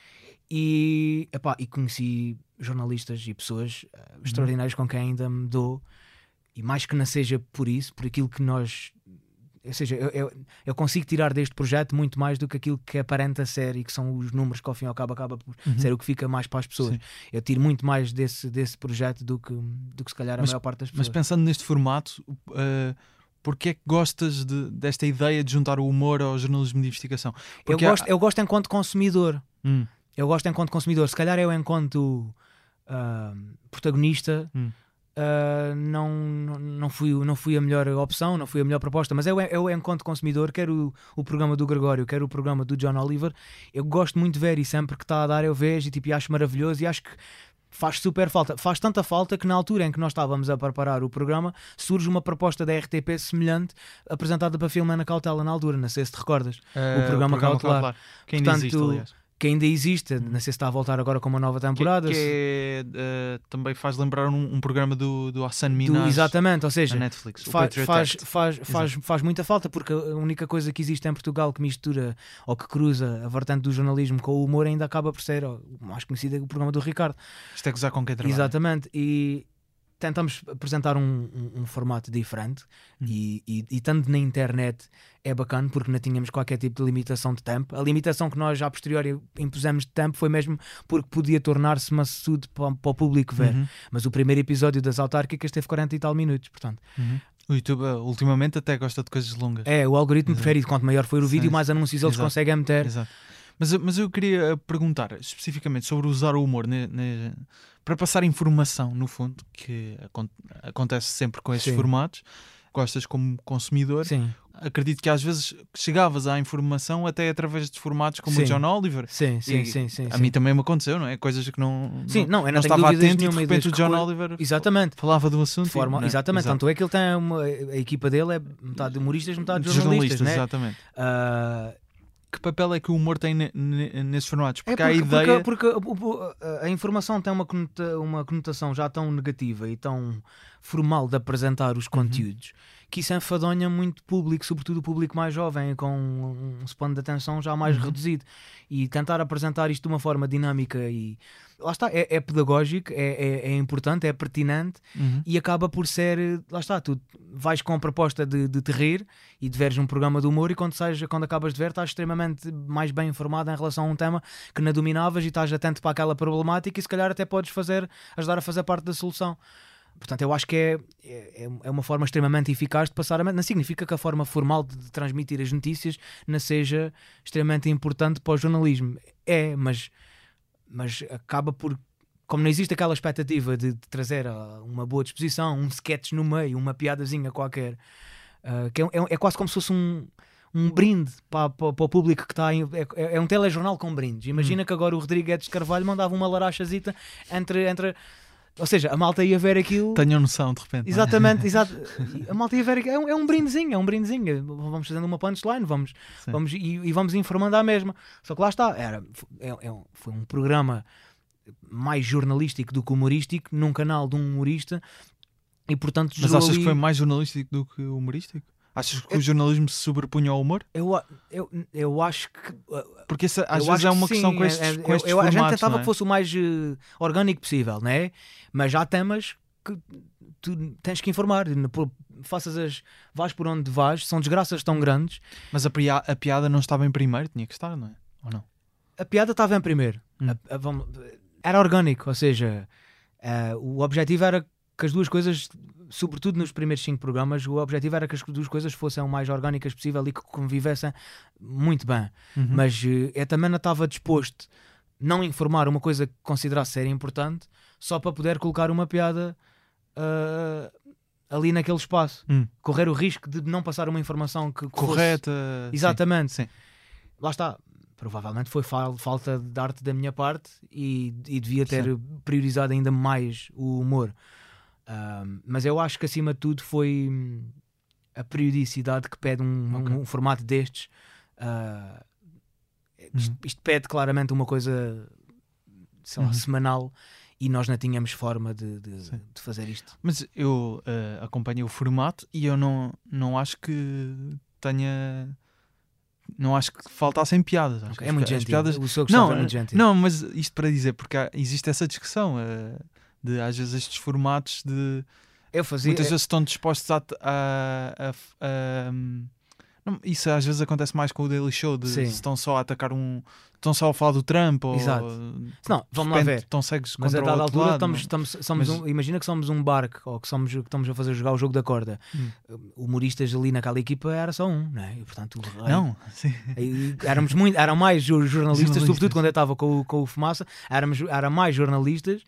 Speaker 2: e, epá, e conheci jornalistas e pessoas
Speaker 1: Uhum.
Speaker 2: extraordinárias com quem ainda me dou e mais que não seja por isso, por aquilo que nós ou seja, eu, eu, eu consigo tirar deste projeto muito mais do que aquilo que aparenta ser e que são os números que ao fim e ao cabo acaba por
Speaker 1: Uhum.
Speaker 2: ser o que fica mais para as pessoas.
Speaker 1: Sim.
Speaker 2: Eu tiro muito mais desse, desse projeto do que, do que se calhar a
Speaker 1: Mas-
Speaker 2: maior parte das
Speaker 1: Mas
Speaker 2: pessoas.
Speaker 1: pensando neste formato, uh, porquê é que gostas de- desta ideia de juntar o humor ao jornalismo de investigação?
Speaker 2: eu,
Speaker 1: Porque há-
Speaker 2: gosto, eu gosto enquanto consumidor.
Speaker 1: Hum,
Speaker 2: eu gosto enquanto consumidor. Se calhar eu, enquanto ah, protagonista,
Speaker 1: Hum.
Speaker 2: ah, não, não, fui, não fui a melhor opção, não fui a melhor proposta. Mas eu, eu enquanto consumidor, quer o, o programa do Gregório, quer o programa do John Oliver, eu gosto muito de ver e sempre que está a dar eu vejo e, tipo, e acho maravilhoso e acho que. Faz super falta, faz tanta falta que na altura em que nós estávamos a preparar o programa surge uma proposta da RTP semelhante apresentada para Filmana Cautela na altura, não sei se te recordas
Speaker 1: uh,
Speaker 2: programa Cautelar.
Speaker 1: Que ainda
Speaker 2: Portanto,
Speaker 1: existe, aliás.
Speaker 2: Que ainda existe, não sei se está a voltar agora com uma nova
Speaker 1: Que,
Speaker 2: temporada.
Speaker 1: que
Speaker 2: se-
Speaker 1: é, uh, também faz lembrar um, um programa do, do Hassan
Speaker 2: do-
Speaker 1: Minaj
Speaker 2: exatamente, ou seja,
Speaker 1: Netflix.
Speaker 2: fa- faz, faz, faz, faz muita falta porque a única coisa que existe em Portugal que mistura ou que cruza a vertente do jornalismo com o humor ainda acaba por ser o mais conhecido é o programa do Ricardo.
Speaker 1: Isto é gozar com quem trabalha.
Speaker 2: Exatamente, e tentamos apresentar um, um- um formato diferente
Speaker 1: Hum.
Speaker 2: e, e, e tanto na internet é bacana porque não tínhamos qualquer tipo de limitação de tempo. A limitação que nós, a posteriori, impusemos de tempo foi mesmo porque podia tornar-se maçudo para, para o público ver.
Speaker 1: Uhum,
Speaker 2: Mas o primeiro episódio das autárquicas teve 40 e tal minutos, portanto.
Speaker 1: uhum. O YouTube uh, ultimamente até gosta de coisas longas.
Speaker 2: É, o algoritmo
Speaker 1: Exato.
Speaker 2: prefere, quanto maior for o vídeo,
Speaker 1: Sim,
Speaker 2: mais anúncios eles
Speaker 1: exato.
Speaker 2: conseguem meter.
Speaker 1: Exato. Mas, eu- mas eu queria uh, perguntar especificamente sobre usar o humor ne- ne- para passar informação, no fundo, que acon- acontece sempre com esses
Speaker 2: Sim.
Speaker 1: formatos. Gostas como consumidor.
Speaker 2: Sim,
Speaker 1: Acredito que às vezes chegavas à informação até através de formatos como o
Speaker 2: Sim.
Speaker 1: John Oliver.
Speaker 2: sim, sim, sim. sim,
Speaker 1: a
Speaker 2: sim.
Speaker 1: mim também me aconteceu, não é? Coisas que não,
Speaker 2: Sim, não, não tenho
Speaker 1: estava atento e de repente o John
Speaker 2: que
Speaker 1: Oliver
Speaker 2: Exatamente.
Speaker 1: falava do assunto.
Speaker 2: Forma,
Speaker 1: e, não é?
Speaker 2: exatamente,
Speaker 1: Exato.
Speaker 2: tanto é que ele tem uma, a equipa dele é metade de humoristas, metade de
Speaker 1: De
Speaker 2: jornalistas, né?
Speaker 1: exatamente.
Speaker 2: Ah,
Speaker 1: que papel é que o humor tem ne- ne- nesses formatos? Porque,
Speaker 2: é
Speaker 1: há a ideia.
Speaker 2: porque- porque a- informação tem uma, conota- uma conotação já tão negativa e tão formal de apresentar
Speaker 1: Uhum.
Speaker 2: os conteúdos que isso enfadonha muito público, sobretudo o público mais jovem, com um span de atenção já mais
Speaker 1: Uhum.
Speaker 2: reduzido. E tentar apresentar isto de uma forma dinâmica e lá está, é, é pedagógico, é, é- é importante, é pertinente
Speaker 1: Uhum.
Speaker 2: e acaba por ser, lá está, tu vais com a proposta de, de te rir e de veres um programa de humor e quando, sais, quando acabas de ver estás extremamente mais bem informado em relação a um tema que não dominavas e estás atento para aquela problemática e se calhar até podes fazer, ajudar a fazer parte da solução. Portanto, eu acho que é, é, é uma forma extremamente eficaz de passar a mente. Não significa que a forma formal de, de transmitir as notícias não seja extremamente importante para o jornalismo. É, mas, mas acaba por como não existe aquela expectativa de, de trazer ah, uma boa disposição, um sketch no meio, uma piadazinha qualquer, ah, que é, é- é quase como se fosse um, um brinde para, para- para o público que está em, é, é um telejornal com brindes. Imagina que agora o Rodrigues de Carvalho mandava uma larachazita entre, entre. Ou seja, a malta ia ver aquilo.
Speaker 1: Tenham noção, de repente. é?
Speaker 2: Exatamente, <laughs> exato. A malta ia ver aquilo. É um, é um brindezinho, é um brindezinho. Vamos fazendo uma punchline, vamos,
Speaker 1: Sim.
Speaker 2: vamos e, e vamos informando à mesma. Só que lá está, era, é, é foi um programa mais jornalístico do que humorístico, num canal de um humorista, e portanto
Speaker 1: Mas achas que
Speaker 2: ali-
Speaker 1: foi mais jornalístico do que humorístico? Achas que o jornalismo se sobrepunha ao humor?
Speaker 2: eu, eu, eu acho que uh,
Speaker 1: Porque essa, às
Speaker 2: eu
Speaker 1: vezes é
Speaker 2: que
Speaker 1: uma questão
Speaker 2: sim,
Speaker 1: com
Speaker 2: é-
Speaker 1: estes,
Speaker 2: é-
Speaker 1: com
Speaker 2: eu-
Speaker 1: estes
Speaker 2: eu- A gente
Speaker 1: formatos,
Speaker 2: tentava
Speaker 1: é?
Speaker 2: que fosse o mais eh, orgânico possível, não é? Mas há temas que tu tens que informar. Faças as. Vais por onde vais, são desgraças tão grandes.
Speaker 1: Mas a, a piada não estava em primeiro, tinha que estar, não é? Ou não?
Speaker 2: A piada estava em primeiro.
Speaker 1: Hum.
Speaker 2: A- a- vamos- era orgânico, ou seja, eh, o objetivo era que as duas coisas, sobretudo nos primeiros cinco programas, o objetivo era que as duas coisas fossem o mais orgânicas possível e que convivessem muito bem.
Speaker 1: Uhum.
Speaker 2: Mas eh, eu também não estava disposto não informar uma coisa que considerasse ser importante só para poder colocar uma piada ah, ali naquele espaço.
Speaker 1: Hum.
Speaker 2: Correr o risco de não passar uma informação que, que fosse-
Speaker 1: Correta.
Speaker 2: Exatamente.
Speaker 1: Sim.
Speaker 2: Lá está. Provavelmente foi fal- falta de arte da minha parte e, e devia ter priorizado ainda mais o humor. Ahm, mas eu acho que acima de tudo foi hum, a periodicidade que pede um,
Speaker 1: Ok.
Speaker 2: um- um formato destes. Ah, isto,
Speaker 1: Uhum.
Speaker 2: isto pede claramente uma coisa sei lá,
Speaker 1: Uhum.
Speaker 2: semanal e nós não tínhamos forma de, de- de fazer isto.
Speaker 1: Mas eu eh, acompanhei o formato e eu não, não acho que tenha. Não acho que faltassem piadas. Que
Speaker 2: é muito gentil.
Speaker 1: piadas-
Speaker 2: O seu
Speaker 1: Não,
Speaker 2: é muito gentil.
Speaker 1: não, mas isto para dizer, porque há- existe essa discussão eh, de às vezes estes formatos de
Speaker 2: eu fazia.
Speaker 1: muitas vezes estão dispostos a. a- a- a- não, isso às vezes acontece mais com o Daily Show, de
Speaker 2: Sim.
Speaker 1: estão só a atacar um. estão só a falar do Trump ou.
Speaker 2: Exato. Não, vamos lá ver.
Speaker 1: Estão cegos
Speaker 2: Mas a dada altura
Speaker 1: lado,
Speaker 2: estamos,
Speaker 1: não-
Speaker 2: estamos, somos
Speaker 1: Mas-
Speaker 2: um, imagina que somos um barco ou que, somos, que estamos a fazer jogar o jogo da corda.
Speaker 1: Hum.
Speaker 2: Humoristas ali naquela equipa era só um, não é? E, portanto, rei-
Speaker 1: Não, sim.
Speaker 2: E éramos muito, eram mais jo- jornalistas,
Speaker 1: Jornalistas.
Speaker 2: sobretudo quando eu estava com, o- com o Fumaça, éramos, era mais jornalistas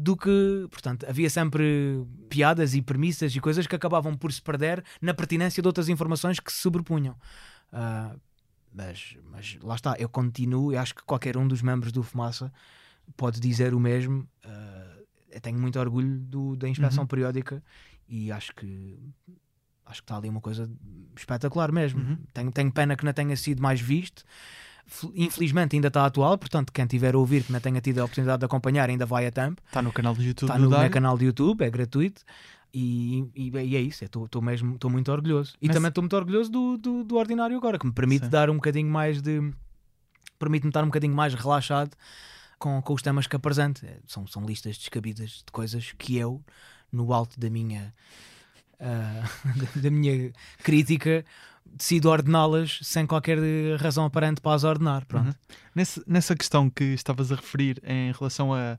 Speaker 2: do que, portanto, havia sempre piadas e premissas e coisas que acabavam por se perder na pertinência de outras informações que se sobrepunham. Ah, mas, mas lá está, eu continuo, eu acho que qualquer um dos membros do Fumaça pode dizer o mesmo. Ah, eu tenho muito orgulho do- da inspeção
Speaker 1: Uhum.
Speaker 2: periódica e acho que acho que está ali uma coisa espetacular mesmo.
Speaker 1: Uhum.
Speaker 2: Tenho, tenho pena que não tenha sido mais visto. Infelizmente ainda está atual, portanto, quem tiver a ouvir que não tenha tido a oportunidade de acompanhar ainda vai a tempo.
Speaker 1: Está no canal do YouTube
Speaker 2: Está
Speaker 1: do
Speaker 2: no meu canal de YouTube, é gratuito. E, e, e é isso, estou mesmo estou muito orgulhoso. E
Speaker 1: Mas-
Speaker 2: também estou muito orgulhoso do, do, do Ordinário agora, que me permite
Speaker 1: Sim.
Speaker 2: dar um bocadinho mais de. permite-me estar um bocadinho mais relaxado com, com os temas que apresento. É, São, são listas descabidas de coisas que eu, no alto da minha. da- <laughs> da minha crítica, decido ordená-las sem qualquer razão aparente para as ordenar. Pronto.
Speaker 1: Uhum. Nesse- nessa questão que estavas a referir em relação a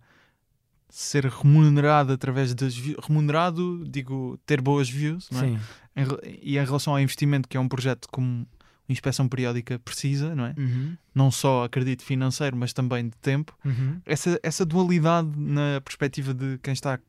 Speaker 1: ser remunerado através das remunerado, digo, ter boas views, não é?
Speaker 2: Sim.
Speaker 1: Em e em relação ao investimento, que é um projeto como inspeção periódica precisa, não é?
Speaker 2: Uhum.
Speaker 1: Não só, acredito, financeiro, mas também de tempo.
Speaker 2: Uhum.
Speaker 1: Essa, essa dualidade na perspectiva de quem está,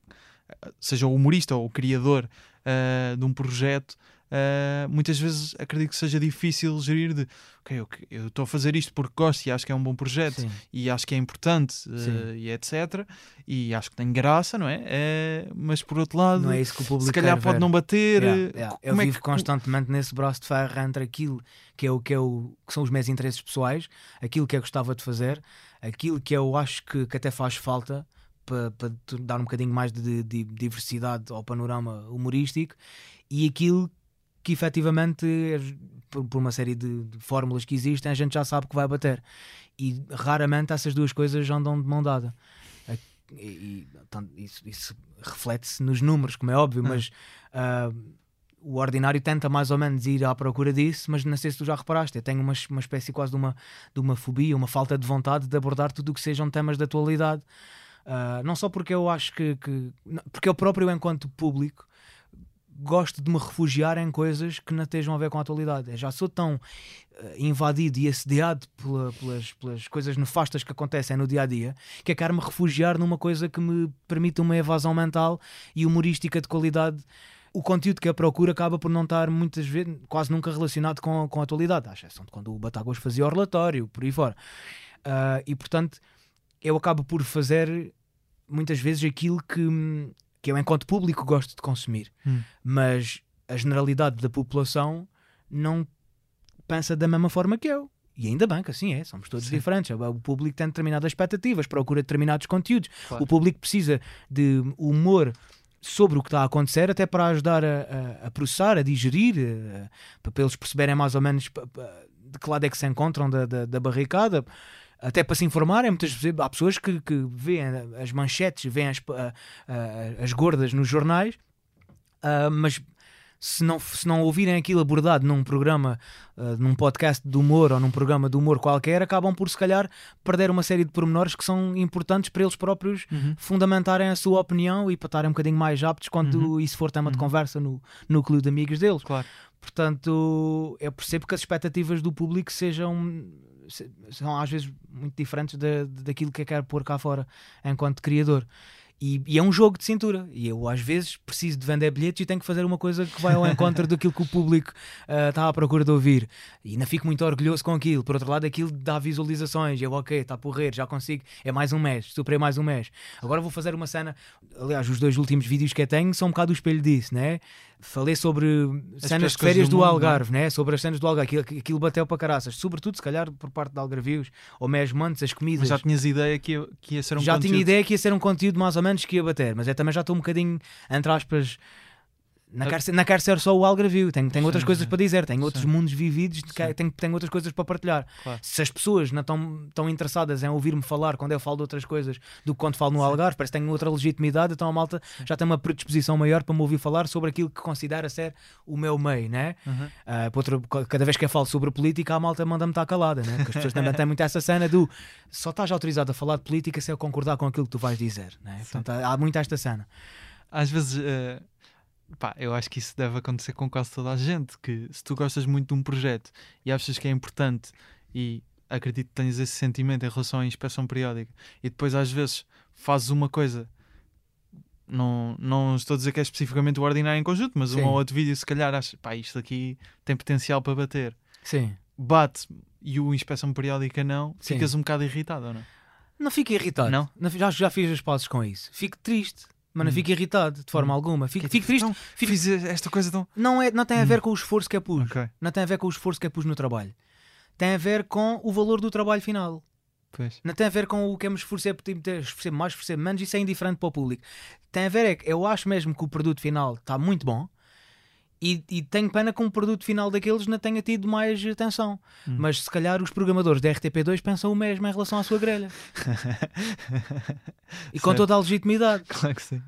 Speaker 1: seja o humorista ou o criador eh, de um projeto, uh, muitas vezes acredito que seja difícil gerir de ok, ok, eu estou a fazer isto porque gosto e acho que é um bom projeto
Speaker 2: Sim.
Speaker 1: e acho que é importante uh, e etc. E acho que tem graça, não é? Eh, mas por outro lado,
Speaker 2: Não é isso que o público
Speaker 1: se calhar pode
Speaker 2: ver.
Speaker 1: não bater.
Speaker 2: Yeah, yeah. Eu
Speaker 1: é
Speaker 2: vivo
Speaker 1: que-
Speaker 2: constantemente nesse braço de ferro entre aquilo que, é o, que, é o, que são os meus interesses pessoais, aquilo que eu gostava de fazer, aquilo que eu acho que, que até faz falta para, para dar um bocadinho mais de, de diversidade ao panorama humorístico e aquilo que efetivamente, por, por uma série de, de fórmulas que existem, a gente já sabe que vai bater. E raramente essas duas coisas andam de mão dada. E, e, isso, isso reflete-se nos números, como é óbvio, mas ah, o ordinário tenta mais ou menos ir à procura disso, mas não sei se tu já reparaste, eu tenho uma, uma espécie quase de uma, de uma fobia, uma falta de vontade de abordar tudo o que sejam temas de atualidade. Ah, não só porque eu acho que, que- porque eu próprio, enquanto público, gosto de me refugiar em coisas que não estejam a ver com a atualidade. Eu já sou tão eh, invadido e assediado pela- pelas, pelas coisas nefastas que acontecem no dia a dia que eu quero me refugiar numa coisa que me permita uma evasão mental e humorística de qualidade. O conteúdo que eu procuro acaba por não estar muitas vezes, quase nunca relacionado com, com a atualidade, à exceção de quando o Batáguas fazia o relatório, por aí fora. Ah, e portanto, eu acabo por fazer muitas vezes aquilo que, que eu, enquanto público, gosto de consumir,
Speaker 1: Hum.
Speaker 2: mas a generalidade da população não pensa da mesma forma que eu. E ainda bem que assim é, somos todos
Speaker 1: Sim.
Speaker 2: diferentes. O público tem determinadas expectativas, procura determinados conteúdos.
Speaker 1: Claro.
Speaker 2: O público precisa de humor sobre o que está a acontecer, até para ajudar a, a- a processar, a digerir, eh, para, eles perceberem mais ou menos de que lado é que se encontram da, da, da barricada, até para se informarem. Muitas vezes há pessoas que, que veem as manchetes, veem as, as gordas nos jornais, ah, mas se não, se não ouvirem aquilo abordado num programa, ah, num podcast de humor ou num programa de humor qualquer, acabam por se calhar perder uma série de pormenores que são importantes para eles próprios
Speaker 1: Uhum.
Speaker 2: fundamentarem a sua opinião e para estarem um bocadinho mais aptos quando
Speaker 1: Uhum.
Speaker 2: isso for tema de
Speaker 1: Uhum.
Speaker 2: conversa no núcleo de amigos deles.
Speaker 1: Claro.
Speaker 2: Portanto, eu percebo que as expectativas do público sejam se- são às vezes muito diferentes da, daquilo que eu quero pôr cá fora enquanto criador. E, e é um jogo de cintura. E eu, às vezes, preciso de vender bilhetes e tenho que fazer uma coisa que vai ao encontro daquilo que o público ah, está à procura de ouvir. E ainda fico muito orgulhoso com aquilo. Por outro lado, aquilo dá visualizações. Eu, ok, está a porrer, já consigo. É mais um mês, superei mais um mês. Agora vou fazer uma cena. Aliás, os dois últimos vídeos que eu tenho são um bocado o espelho disso, né? Falei sobre cenas
Speaker 1: piores
Speaker 2: de férias
Speaker 1: do
Speaker 2: do,
Speaker 1: mundo, é?
Speaker 2: Algarve, né? Sobre as cenas do Algarve. Aquilo, aquilo bateu para caraças. Sobretudo, se calhar, por parte de Algarvios ou mesmo antes, as comidas.
Speaker 1: Mas já tinhas ideia que ia, que ia ser um
Speaker 2: já
Speaker 1: conteúdo.
Speaker 2: tinha ideia que ia ser um conteúdo mais ou menos que ia bater, mas eu também já estou um bocadinho, entre aspas, quero ser, não quero ser só o Algarvio, tenho, tenho outras
Speaker 1: Sim,
Speaker 2: coisas
Speaker 1: sim.
Speaker 2: para dizer, tenho outros
Speaker 1: Sim.
Speaker 2: mundos vividos, que- tenho, tenho outras coisas para partilhar.
Speaker 1: Claro.
Speaker 2: Se as pessoas não estão tão interessadas em ouvir-me falar quando eu falo de outras coisas do que quando falo no Algarve, parece que tenho outra legitimidade, então a malta já tem uma predisposição maior para me ouvir falar sobre aquilo que considera ser o meu meio, né?
Speaker 1: Uhum.
Speaker 2: Ah, por outro- cada vez que eu falo sobre política, a malta manda-me estar calada, né? Porque as pessoas também têm muito essa cena do só estás autorizado a falar de política se eu concordar com aquilo que tu vais dizer, né? Portanto, há muito esta cena.
Speaker 1: Às vezes, eh, pá, eu acho que isso deve acontecer com quase toda a gente. Que se tu gostas muito de um projeto e achas que é importante e acredito que tenhas esse sentimento em relação à inspeção periódica e depois às vezes fazes uma coisa. Não, não estou a dizer que é especificamente o ordinário em conjunto, mas
Speaker 2: Sim.
Speaker 1: um ou outro vídeo, se calhar, achas, pá, isto aqui tem potencial para bater.
Speaker 2: Sim.
Speaker 1: Bate e o inspeção periódica não,
Speaker 2: Sim.
Speaker 1: ficas um bocado irritado ou não?
Speaker 2: Não fico irritado.
Speaker 1: Não?
Speaker 2: já, já fiz as pazes com isso. Fico triste, mas não
Speaker 1: Hum.
Speaker 2: fico irritado de forma alguma. Fico,
Speaker 1: é
Speaker 2: fico
Speaker 1: tipo,
Speaker 2: triste.
Speaker 1: "Então,
Speaker 2: fico-
Speaker 1: Fiz esta coisa tão.
Speaker 2: Não, é, não tem a ver com o esforço que eu pus.
Speaker 1: Ok,
Speaker 2: Não tem a ver com o esforço que eu pus no trabalho. Tem a ver com o valor do trabalho final.
Speaker 1: pois.
Speaker 2: Não tem a ver com o que eu me esforcei, ter- esforcei mais, esforcei menos, isso é indiferente para o público. Tem a ver é que eu acho mesmo que o produto final está muito bom e, e tenho pena que um produto final daqueles não tenha tido mais atenção.
Speaker 1: Hum.
Speaker 2: Mas se calhar os programadores da RTP2 pensam o mesmo em relação à sua grelha. <laughs> E com
Speaker 1: Certo.
Speaker 2: toda a legitimidade.
Speaker 1: Claro que sim.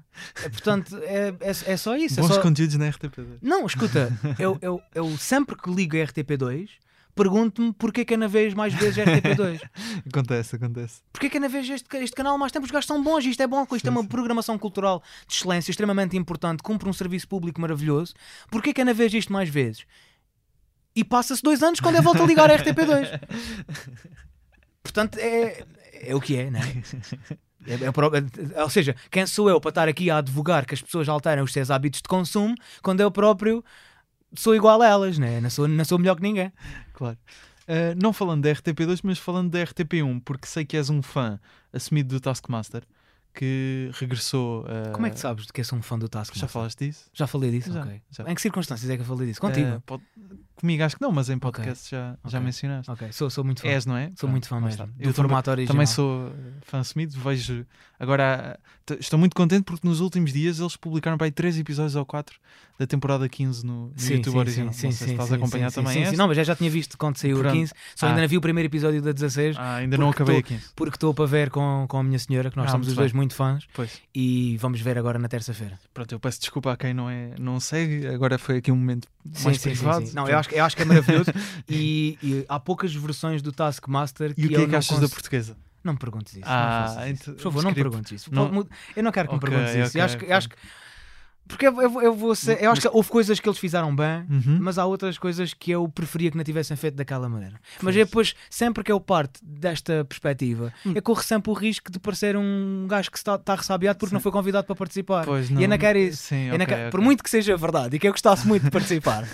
Speaker 2: É, Portanto, é, é, é só isso. é
Speaker 1: Bons
Speaker 2: só-
Speaker 1: conteúdos na RTP2.
Speaker 2: Não, escuta, eu, eu, eu sempre que ligo a RTP2 pergunto-me porquê que eu não vejo mais vezes a RTP2. <laughs>
Speaker 1: Acontece, acontece.
Speaker 2: Porquê que eu não vejo este, este canal mais tempo? Os gajos são bons, isto é bom, isto
Speaker 1: Sim,
Speaker 2: é uma
Speaker 1: sim.
Speaker 2: programação cultural de excelência extremamente importante, cumpre um serviço público maravilhoso. Porquê que eu não vejo isto mais vezes? E passa-se dois anos quando eu volto a ligar a RTP2. Portanto, é, é o que é, não é? É- é pro- é- ou seja, quem sou eu para estar aqui a advogar que as pessoas alterem os seus hábitos de consumo quando eu próprio sou igual a elas, né? não, sou, não sou melhor que ninguém.
Speaker 1: Claro. Uh, não falando da RTP2, mas falando da RTP1, porque sei que és um fã assumido do Taskmaster que regressou. Uh...
Speaker 2: Como é que sabes de que és um fã do Taskmaster?
Speaker 1: Já falaste disso?
Speaker 2: Já falei disso?
Speaker 1: Já,
Speaker 2: ok.
Speaker 1: já.
Speaker 2: Em que circunstâncias é que eu falei disso? Contigo?
Speaker 1: Pode... Comigo acho que não, mas em podcast
Speaker 2: Ok.
Speaker 1: já, já
Speaker 2: Ok.
Speaker 1: mencionaste.
Speaker 2: Ok, sou, sou muito fã.
Speaker 1: És, não é?
Speaker 2: Sou
Speaker 1: Pronto,
Speaker 2: muito fã mesmo.
Speaker 1: está.
Speaker 2: Do
Speaker 1: Eu também,
Speaker 2: formato original.
Speaker 1: também sou uh, fã assumido. Vejo. Agora estou muito contente porque nos últimos dias eles publicaram para aí 3 episódios ou 4 da temporada 15 no, no
Speaker 2: Sim,
Speaker 1: YouTube
Speaker 2: sim,
Speaker 1: original.
Speaker 2: sim,
Speaker 1: não
Speaker 2: sim,
Speaker 1: sei se estás a acompanhar também
Speaker 2: sim. Não, mas eu já tinha visto quando saiu a
Speaker 1: Pronto.
Speaker 2: 15. Só
Speaker 1: Ah.
Speaker 2: ainda não vi o primeiro episódio da 16
Speaker 1: Ah, ainda não acabei
Speaker 2: estou-
Speaker 1: a 15.
Speaker 2: porque estou para ver com, com a minha senhora, que nós
Speaker 1: Ah, muito
Speaker 2: os dois
Speaker 1: bem.
Speaker 2: Muito fãs.
Speaker 1: Pois.
Speaker 2: E vamos ver agora na terça-feira.
Speaker 1: Pronto, eu peço desculpa a quem não, é, não segue. Agora foi aqui um momento
Speaker 2: Sim,
Speaker 1: mais
Speaker 2: sim,
Speaker 1: privado.
Speaker 2: sim. Não, eu acho, que- eu acho que é maravilhoso. <laughs> e, e há poucas versões do Taskmaster que
Speaker 1: E o que
Speaker 2: eu
Speaker 1: é que achas da portuguesa?
Speaker 2: Não me perguntes isso.
Speaker 1: Ah,
Speaker 2: isso.
Speaker 1: então,
Speaker 2: Por favor, não me perguntes isso.
Speaker 1: Não-
Speaker 2: Eu não quero que me perguntes isso. Eu
Speaker 1: ok,
Speaker 2: acho que,
Speaker 1: ok.
Speaker 2: acho que- Porque eu, eu, eu vou ser- eu acho que houve coisas que eles fizeram bem,
Speaker 1: Uhum.
Speaker 2: mas há outras coisas que eu preferia que não tivessem feito daquela maneira. Mas depois, sempre que eu parto desta perspectiva,
Speaker 1: Hum.
Speaker 2: eu corro sempre o risco de parecer um gajo que está, está ressabiado porque
Speaker 1: Sim.
Speaker 2: não foi convidado para participar.
Speaker 1: Pois,
Speaker 2: E eu não quero isso.
Speaker 1: Sim,
Speaker 2: Eu não quero- Por
Speaker 1: ok.
Speaker 2: muito que seja verdade e que eu gostasse muito de <laughs> participar,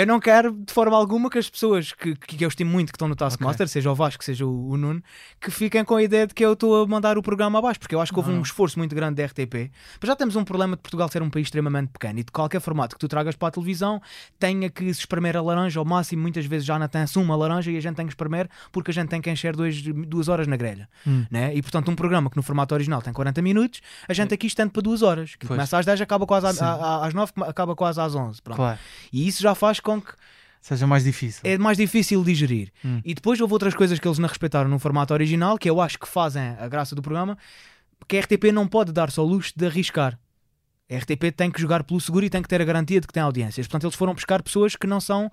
Speaker 2: eu não quero de forma alguma que as pessoas que, que eu estimo muito que estão no Taskmaster, seja o Vasco, seja o, o Nuno, que fiquem com a ideia de que eu estou a mandar o programa abaixo, porque eu acho que houve
Speaker 1: Não,
Speaker 2: um
Speaker 1: não.
Speaker 2: esforço muito grande da RTP. Mas já temos um problema de Portugal ser um país extremamente pequeno e de qualquer formato que tu tragas para a televisão tenha que se espremer a laranja ao máximo, muitas vezes já não tem-se uma laranja e a gente tem que espremer porque a gente tem que encher dois, duas horas na grelha.
Speaker 1: Hum.
Speaker 2: Né? E portanto, um programa que no formato original tem 40 minutos, a gente aqui estende para duas horas. Que
Speaker 1: Pois.
Speaker 2: começa às 10, acaba quase à- à- às 9, acaba quase às 11. Pronto.
Speaker 1: Claro.
Speaker 2: E isso já faz com que
Speaker 1: Seja mais difícil.
Speaker 2: é mais difícil digerir.
Speaker 1: Hum.
Speaker 2: E depois houve outras coisas que eles não respeitaram no formato original, que eu acho que fazem a graça do programa, que a RTP não pode dar-se ao luxo de arriscar. A RTP tem que jogar pelo seguro e tem que ter a garantia de que tem audiências. Portanto, eles foram buscar pessoas que não são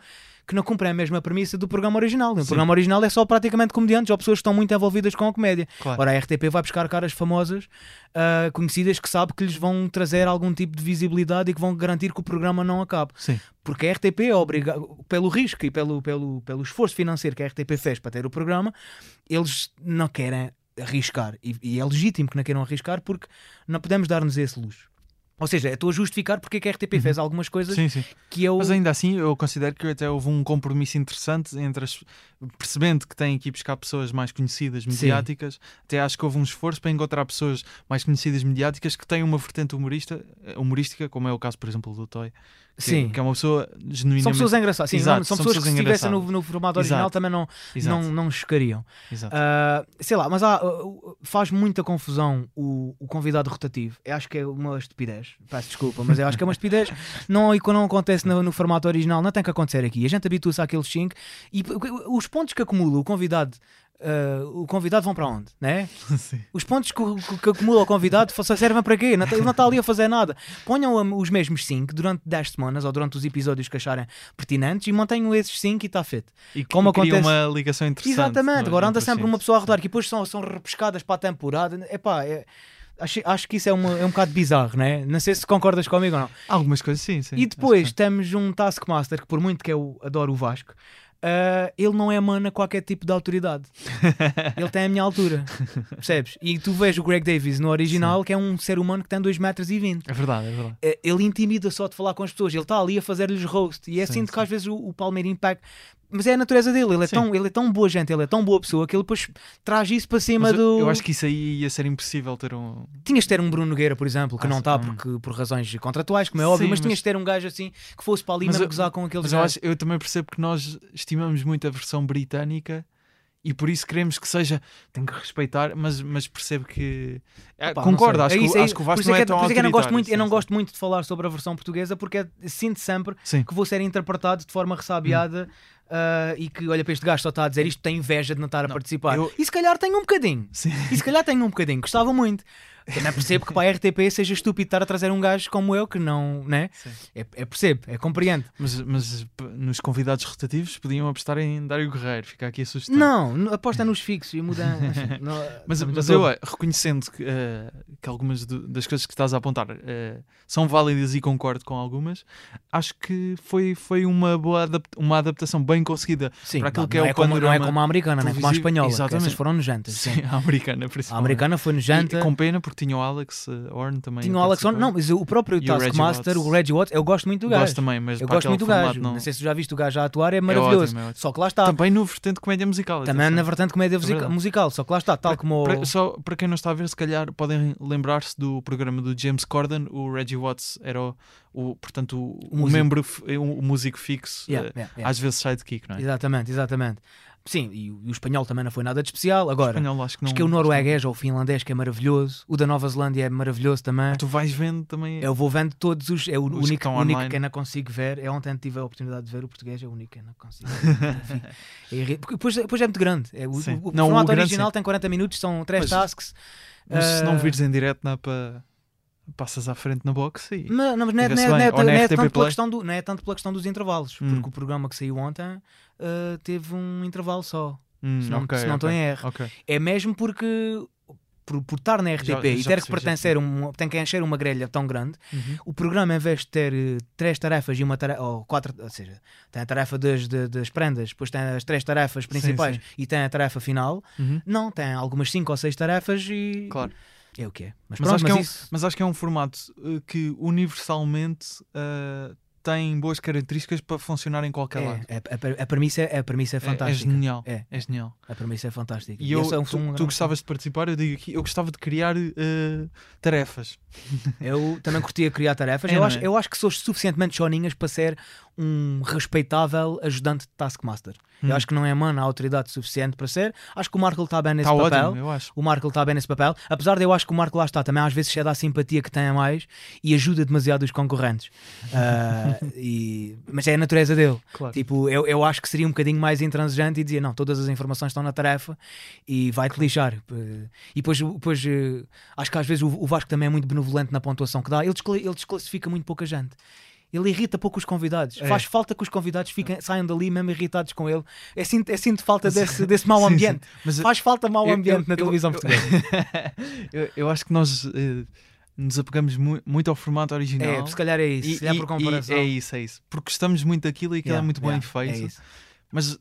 Speaker 2: que não cumprem a mesma premissa do programa original. O
Speaker 1: Sim.
Speaker 2: programa original é só praticamente comediantes ou pessoas que estão muito envolvidas com a comédia.
Speaker 1: Claro.
Speaker 2: Ora, a RTP vai buscar caras famosas, ah, conhecidas, que sabe que lhes vão trazer algum tipo de visibilidade e que vão garantir que o programa não acabe.
Speaker 1: Sim.
Speaker 2: Porque a RTP é obrigada, pelo risco e pelo, pelo, pelo esforço financeiro que a RTP fez para ter o programa, eles não querem arriscar. E, e é legítimo que não queiram arriscar porque não podemos dar-nos esse luxo. Ou seja, estou a justificar porque é que a RTP fez algumas coisas
Speaker 1: Sim, sim.
Speaker 2: que eu.
Speaker 1: Mas ainda assim, eu considero que até houve um compromisso interessante entre as. Percebendo que tem que ir buscar pessoas mais conhecidas, mediáticas, até acho que houve um esforço para encontrar pessoas mais conhecidas, mediáticas, que têm uma vertente humorista, humorística, como é o caso, por exemplo, do Toy. Que,
Speaker 2: Sim.
Speaker 1: que é uma pessoa genuinamente.
Speaker 2: São pessoas engraçadas. Sim,
Speaker 1: Exato,
Speaker 2: não- são,
Speaker 1: são
Speaker 2: pessoas que
Speaker 1: pessoas
Speaker 2: se estivessem no, no formato original
Speaker 1: Exato.
Speaker 2: também não,
Speaker 1: Exato,
Speaker 2: não, não chocariam.
Speaker 1: exato.
Speaker 2: Ah, sei lá, mas há, uh, faz muita confusão o, o convidado rotativo. Eu acho que é uma estupidez. Peço desculpa, mas eu acho que é uma estupidez. <laughs> Não, e quando não acontece no, no formato original, não tem que acontecer aqui. A gente habitua-se àqueles 5 e os pontos que acumula o convidado. Ah, o convidado vão para onde? Né? <laughs>
Speaker 1: Sim.
Speaker 2: Os pontos que, que, que acumula o convidado só servem para quê? Não, tá- ele não está ali a fazer nada. Ponham os mesmos 5 durante 10 semanas ou durante os episódios que acharem pertinentes e mantenham esses 5 e está feito.
Speaker 1: E
Speaker 2: como acontece-
Speaker 1: uma ligação interessante.
Speaker 2: Exatamente,
Speaker 1: no-
Speaker 2: agora anda sempre uma pessoa a rodar que depois são, são repescadas para a temporada. Epá, é, acho, acho que isso é, uma, é um bocado bizarro, né? Não sei se concordas comigo ou não.
Speaker 1: Algumas coisas, sim, sim.
Speaker 2: E depois temos um Taskmaster que, por muito que eu adoro o Vasco, ah, ele não emana qualquer tipo de autoridade. <laughs> ele tem a minha altura, percebes? E tu vês o Greg Davis no original, que é um ser humano que tem 2,20 metros. E 20.
Speaker 1: É verdade, é verdade.
Speaker 2: Eh, Ele intimida só de falar com as pessoas, ele está ali a fazer-lhes roast. E é
Speaker 1: Sim,
Speaker 2: assim que
Speaker 1: sim.
Speaker 2: às vezes o, o Palmeirinho pega. Mas é a natureza dele, ele é,
Speaker 1: Sim.
Speaker 2: tão, ele é tão boa gente, ele é tão boa pessoa que ele depois traz isso para cima
Speaker 1: Mas
Speaker 2: do.
Speaker 1: eu, eu acho que isso aí ia ser impossível ter um.
Speaker 2: Tinhas de ter um Bruno Nogueira, por exemplo, que
Speaker 1: Ah,
Speaker 2: não está
Speaker 1: hum.
Speaker 2: porque por razões contratuais, como é óbvio,
Speaker 1: Sim,
Speaker 2: mas,
Speaker 1: mas-
Speaker 2: tinhas de ter um gajo assim que fosse para ali
Speaker 1: Mas
Speaker 2: mesmo
Speaker 1: eu-
Speaker 2: gozar com aqueles
Speaker 1: Mas eu, acho, eu também percebo que nós estimamos muito a versão britânica e por isso queremos que seja. Tem que respeitar, mas, mas percebo que. É,
Speaker 2: Pá, não
Speaker 1: concordo, acho,
Speaker 2: É
Speaker 1: que,
Speaker 2: isso, é
Speaker 1: acho que o Vasco
Speaker 2: isso
Speaker 1: não
Speaker 2: é
Speaker 1: é,
Speaker 2: que,
Speaker 1: tão
Speaker 2: por isso é que eu não gosto muito, eu não
Speaker 1: sim,
Speaker 2: gosto muito de falar sobre a versão portuguesa porque é- sinto sempre
Speaker 1: Sim.
Speaker 2: que vou ser interpretado de forma ressabiada ah, e que olha para este gajo só está a dizer isto, tem inveja de não estar a participar.
Speaker 1: eu-
Speaker 2: E se calhar tem um bocadinho.
Speaker 1: Sim.
Speaker 2: E se calhar tem um bocadinho, gostava muito. Também percebo que para a RTP seja estúpido estar a trazer um gajo como eu que não, né? É, é percebo, é compreendo.
Speaker 1: Mas, mas nos convidados rotativos podiam apostar em Dário Guerreiro, fica aqui a sugestão.
Speaker 2: Não, aposta nos fixos e muda. <laughs> não-
Speaker 1: Mas,
Speaker 2: não-
Speaker 1: mas
Speaker 2: não-
Speaker 1: eu, eh, reconhecendo que, eh, que algumas do- das coisas que estás a apontar eh, são válidas e concordo com algumas, acho que foi, foi uma boa adap- uma adaptação bem conseguida.
Speaker 2: Sim,
Speaker 1: para aquilo
Speaker 2: não,
Speaker 1: que é
Speaker 2: não
Speaker 1: o
Speaker 2: é como, não é como a americana, nem como a espanhola. que
Speaker 1: Exatamente.
Speaker 2: Essas foram nojentas.
Speaker 1: Sim,
Speaker 2: Sim.
Speaker 1: a americana,
Speaker 2: A
Speaker 1: principalmente.
Speaker 2: americana foi nojenta.
Speaker 1: E, com pena, porque tinha o Alex eh, Horn também.
Speaker 2: Tinha o Alex. Horn. Não, mas o próprio Taskmaster, o Reggie Watts, eu gosto muito do gajo.
Speaker 1: Gosto também, mas
Speaker 2: Eu gosto muito do gajo.
Speaker 1: formato
Speaker 2: Não... sei se já viste o gajo a atuar, é
Speaker 1: ótimo,
Speaker 2: maravilhoso.
Speaker 1: é ótimo.
Speaker 2: Só que lá está.
Speaker 1: Também no vertente de comédia musical.
Speaker 2: Também na vertente comédia musica-
Speaker 1: verdade.
Speaker 2: musical. Só que lá está, tal
Speaker 1: Para-
Speaker 2: como.
Speaker 1: para, só para quem não está a ver, se calhar podem lembrar-se do programa do James Corden. O Reggie Watts era o, o- portanto, o,
Speaker 2: O
Speaker 1: o membro, o músico fixo,
Speaker 2: Yeah,
Speaker 1: eh,
Speaker 2: yeah, yeah.
Speaker 1: às vezes sidekick, não é?
Speaker 2: Exatamente, exatamente. Sim, e, o- e o espanhol também não foi nada de especial.
Speaker 1: O
Speaker 2: Agora,
Speaker 1: espanhol acho que não.
Speaker 2: acho que é o norueguês ou o finlandês que é maravilhoso. O da Nova Zelândia é maravilhoso também.
Speaker 1: Tu vais vendo também.
Speaker 2: Eu vou vendo todos os. É o
Speaker 1: Os que
Speaker 2: único,
Speaker 1: estão
Speaker 2: único que não consigo ver. Eu ontem tive a oportunidade de ver o português, é o único que não consigo ver. <laughs> É porque depois, depois é muito grande. É, o,
Speaker 1: Sim.
Speaker 2: o- o
Speaker 1: Não,
Speaker 2: formato original tem 40 minutos, são 3
Speaker 1: Mas-
Speaker 2: tasks.
Speaker 1: Mas se não
Speaker 2: Ah,
Speaker 1: vires em direto, não é para. Passas à frente na box e.
Speaker 2: Mas, não, mas não, é, não, é, não, é, não é tanto pela questão do, não é tanto pela questão dos intervalos,
Speaker 1: Hum.
Speaker 2: porque o programa que saiu ontem ah, teve um intervalo só.
Speaker 1: Hum,
Speaker 2: se não,
Speaker 1: ok,
Speaker 2: se não estou
Speaker 1: ok,
Speaker 2: em erro.
Speaker 1: ok.
Speaker 2: É mesmo porque. Por, por estar na RTP
Speaker 1: Já-
Speaker 2: e
Speaker 1: já
Speaker 2: ter que pertencer um, tem que encher uma grelha tão grande,
Speaker 1: Uhum.
Speaker 2: o programa, em vez de ter eh, três tarefas e uma tarefa, ou quatro, ou seja, tem a tarefa das, de- das prendas, depois tem as três tarefas principais
Speaker 1: sim.
Speaker 2: e tem a tarefa final,
Speaker 1: Uhum.
Speaker 2: não, tem algumas cinco ou seis tarefas e
Speaker 1: Claro.
Speaker 2: é o que é. Mas,
Speaker 1: Mas
Speaker 2: pronto,
Speaker 1: acho que é um-
Speaker 2: isso-
Speaker 1: Mas acho que é um formato eh, que universalmente eh, tem boas características para funcionar em qualquer
Speaker 2: é,
Speaker 1: lado.
Speaker 2: é- a, a premissa, é- a premissa é
Speaker 1: É-
Speaker 2: fantástica.
Speaker 1: É, genial.
Speaker 2: É,
Speaker 1: É genial.
Speaker 2: a premissa é fantástica.
Speaker 1: E eu,
Speaker 2: esse é um-
Speaker 1: tu, tu gostavas de participar, eu digo aqui, eu gostava de criar eh, tarefas. <laughs>
Speaker 2: Eu também curtia criar tarefas.
Speaker 1: É,
Speaker 2: eu, acho,
Speaker 1: é?
Speaker 2: eu acho que sou suficientemente choninhas para ser um respeitável ajudante de Taskmaster.
Speaker 1: Hum.
Speaker 2: Eu acho que não é mano a autoridade suficiente para ser. Acho que o Marco está bem nesse
Speaker 1: Está
Speaker 2: papel.
Speaker 1: ótimo, eu acho.
Speaker 2: O Marco está bem nesse papel, apesar de eu acho que o Marco lá está também às vezes cede à simpatia que tem a mais e ajuda demasiado os concorrentes. <laughs> Ah, e- Mas é a natureza dele.
Speaker 1: Claro.
Speaker 2: Tipo, eu, eu acho que seria um bocadinho mais intransigente e dizia: não, todas as informações estão na tarefa e vai-te lixar. E depois, depois eh, acho que às vezes o, o Vasco também é muito benevolente na pontuação que dá. Ele desclassifica muito pouca gente. Ele irrita pouco os convidados.
Speaker 1: É.
Speaker 2: Faz falta que os convidados fiquem, saiam dali mesmo irritados com ele. É sinto, é sinto falta
Speaker 1: Sim,
Speaker 2: desse, desse mau <laughs>
Speaker 1: sim, sim.
Speaker 2: ambiente.
Speaker 1: Mas
Speaker 2: Faz falta mau
Speaker 1: eu-
Speaker 2: ambiente
Speaker 1: eu-
Speaker 2: na
Speaker 1: eu-
Speaker 2: televisão
Speaker 1: eu-
Speaker 2: portuguesa. <laughs>
Speaker 1: eu, eu acho que nós eh, nos apegamos mu- muito ao formato original.
Speaker 2: É, se calhar é isso.
Speaker 1: E-
Speaker 2: se é
Speaker 1: e-
Speaker 2: por comparação.
Speaker 1: é isso, é isso. Porque gostamos muito daquilo e aquilo
Speaker 2: Yeah,
Speaker 1: é muito bem
Speaker 2: yeah,
Speaker 1: feito.
Speaker 2: é isso.
Speaker 1: Mas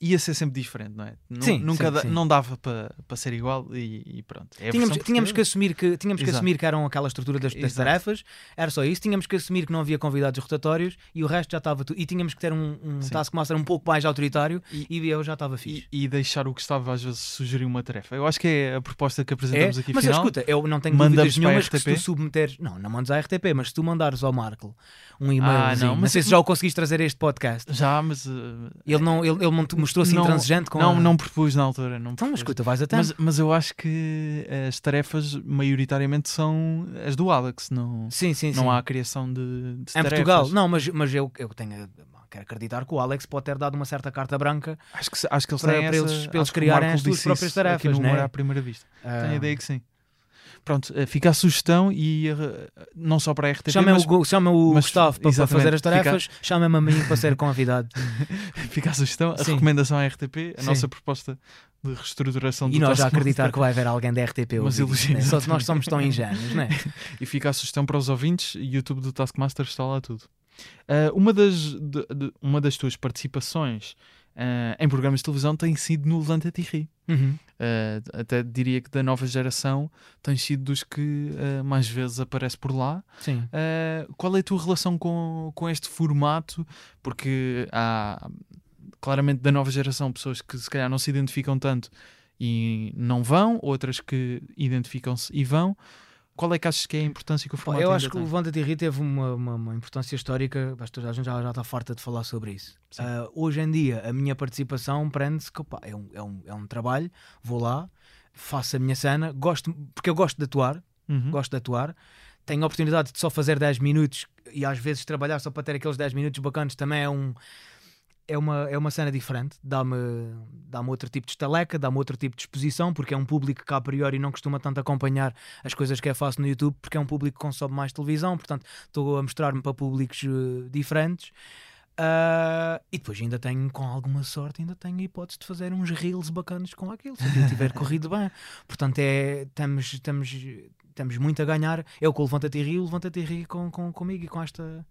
Speaker 1: ia ser sempre diferente, não é?
Speaker 2: Sim,
Speaker 1: nunca
Speaker 2: sim,
Speaker 1: da-
Speaker 2: sim.
Speaker 1: não dava para para ser igual e, e pronto. É
Speaker 2: Tínhamos, tínhamos que assumir que tínhamos que assumir que eram aquela estrutura das, das tarefas, era só isso. Tínhamos que assumir que não havia convidados rotatórios e o resto já estava tudo. E tínhamos que ter um, um. Taskmaster um pouco mais autoritário
Speaker 1: E-
Speaker 2: e, eu já estava fixe.
Speaker 1: e, e deixar o que estava às vezes sugerir uma tarefa. Eu acho que é a proposta que
Speaker 2: É,
Speaker 1: apresentamos aqui
Speaker 2: mas
Speaker 1: final.
Speaker 2: escuta, eu não tenho dúvidas nenhumas que se tu submeteres. Não, não mandes à RTP, mas se tu mandares ao Marco um e-mail,
Speaker 1: Ah, não,
Speaker 2: não,
Speaker 1: mas-
Speaker 2: sei se já o conseguiste trazer a este podcast.
Speaker 1: Já, mas eh,
Speaker 2: Ele, não, ele, ele mont- mostrou-se
Speaker 1: não-
Speaker 2: com
Speaker 1: não,
Speaker 2: a...
Speaker 1: não propus na altura. Não
Speaker 2: Então, mas
Speaker 1: propus.
Speaker 2: escuta, vais a tempo.
Speaker 1: mas, mas eu acho que as tarefas maioritariamente são as do Alex, não,
Speaker 2: sim, sim, sim.
Speaker 1: não há criação de, de
Speaker 2: Em
Speaker 1: tarefas.
Speaker 2: Portugal, não, mas, mas eu, eu tenho. Quero acreditar que o Alex pode ter dado uma certa carta branca.
Speaker 1: Acho que, acho que eles
Speaker 2: Para- para
Speaker 1: essa,
Speaker 2: eles- para eles
Speaker 1: que o
Speaker 2: criarem as suas próprias tarefas,
Speaker 1: aqui no
Speaker 2: né?
Speaker 1: À primeira vista. Tenho a
Speaker 2: Ah,
Speaker 1: ideia que sim. Pronto, eh, fica a sugestão e eh, não só para a RTP,
Speaker 2: Chama
Speaker 1: mas
Speaker 2: o, chama o
Speaker 1: mas-
Speaker 2: Gustavo para- fazer as
Speaker 1: fica-
Speaker 2: tarefas, chama-me a mim para ser convidado. <laughs>
Speaker 1: fica a sugestão, a
Speaker 2: Sim.
Speaker 1: recomendação à RTP, a
Speaker 2: Sim.
Speaker 1: nossa proposta de reestruturação do
Speaker 2: e nós já acreditar que vai haver alguém da RTP.
Speaker 1: Elogios,
Speaker 2: né? Só se nós somos tão ingênuos, não é? <laughs>
Speaker 1: E fica a sugestão para os ouvintes, YouTube do Taskmaster está lá tudo. Ah, uma, das, de- de- uma das tuas participações ah, em programas de televisão tem sido no Levanta-te Ri.
Speaker 2: Uhum.
Speaker 1: Uh, até diria que da nova geração tens sido dos que uh, mais vezes aparece por lá.
Speaker 2: Sim.
Speaker 1: Uh, qual é a tua relação com, com este formato? Porque há claramente da nova geração pessoas que se calhar não se identificam tanto e não vão, outras que identificam-se e vão. Qual é que achas que é a importância que o formato
Speaker 2: eu acho que o
Speaker 1: tem?
Speaker 2: Levanta-te e Ri teve uma, uma, uma importância histórica, a gente já, já está farta de falar sobre isso. Ah, hoje em dia, a minha participação prende-se que pá, é, um, é, um, é um trabalho, vou lá, faço a minha cena, gosto, porque eu gosto de atuar,
Speaker 1: Uhum.
Speaker 2: gosto de atuar. Tenho a oportunidade de só fazer 10 minutos e às vezes trabalhar só para ter aqueles 10 minutos bacanas também é um. É uma, é uma cena diferente, dá-me dá outro tipo de estaleca, dá-me outro tipo de exposição, porque é um público que a priori não costuma tanto acompanhar as coisas que eu faço no YouTube, porque é um público que consome mais televisão, portanto estou a mostrar-me para públicos eh, diferentes. Ah, e depois ainda tenho, com alguma sorte, ainda tenho a hipótese de fazer uns reels bacanas com aquilo, se aquilo tiver <laughs> corrido bem. Portanto, é, estamos, estamos, estamos muito a ganhar. Eu com o Levanta-te e Rio, Levanta-te e Rio com, com, comigo e com esta,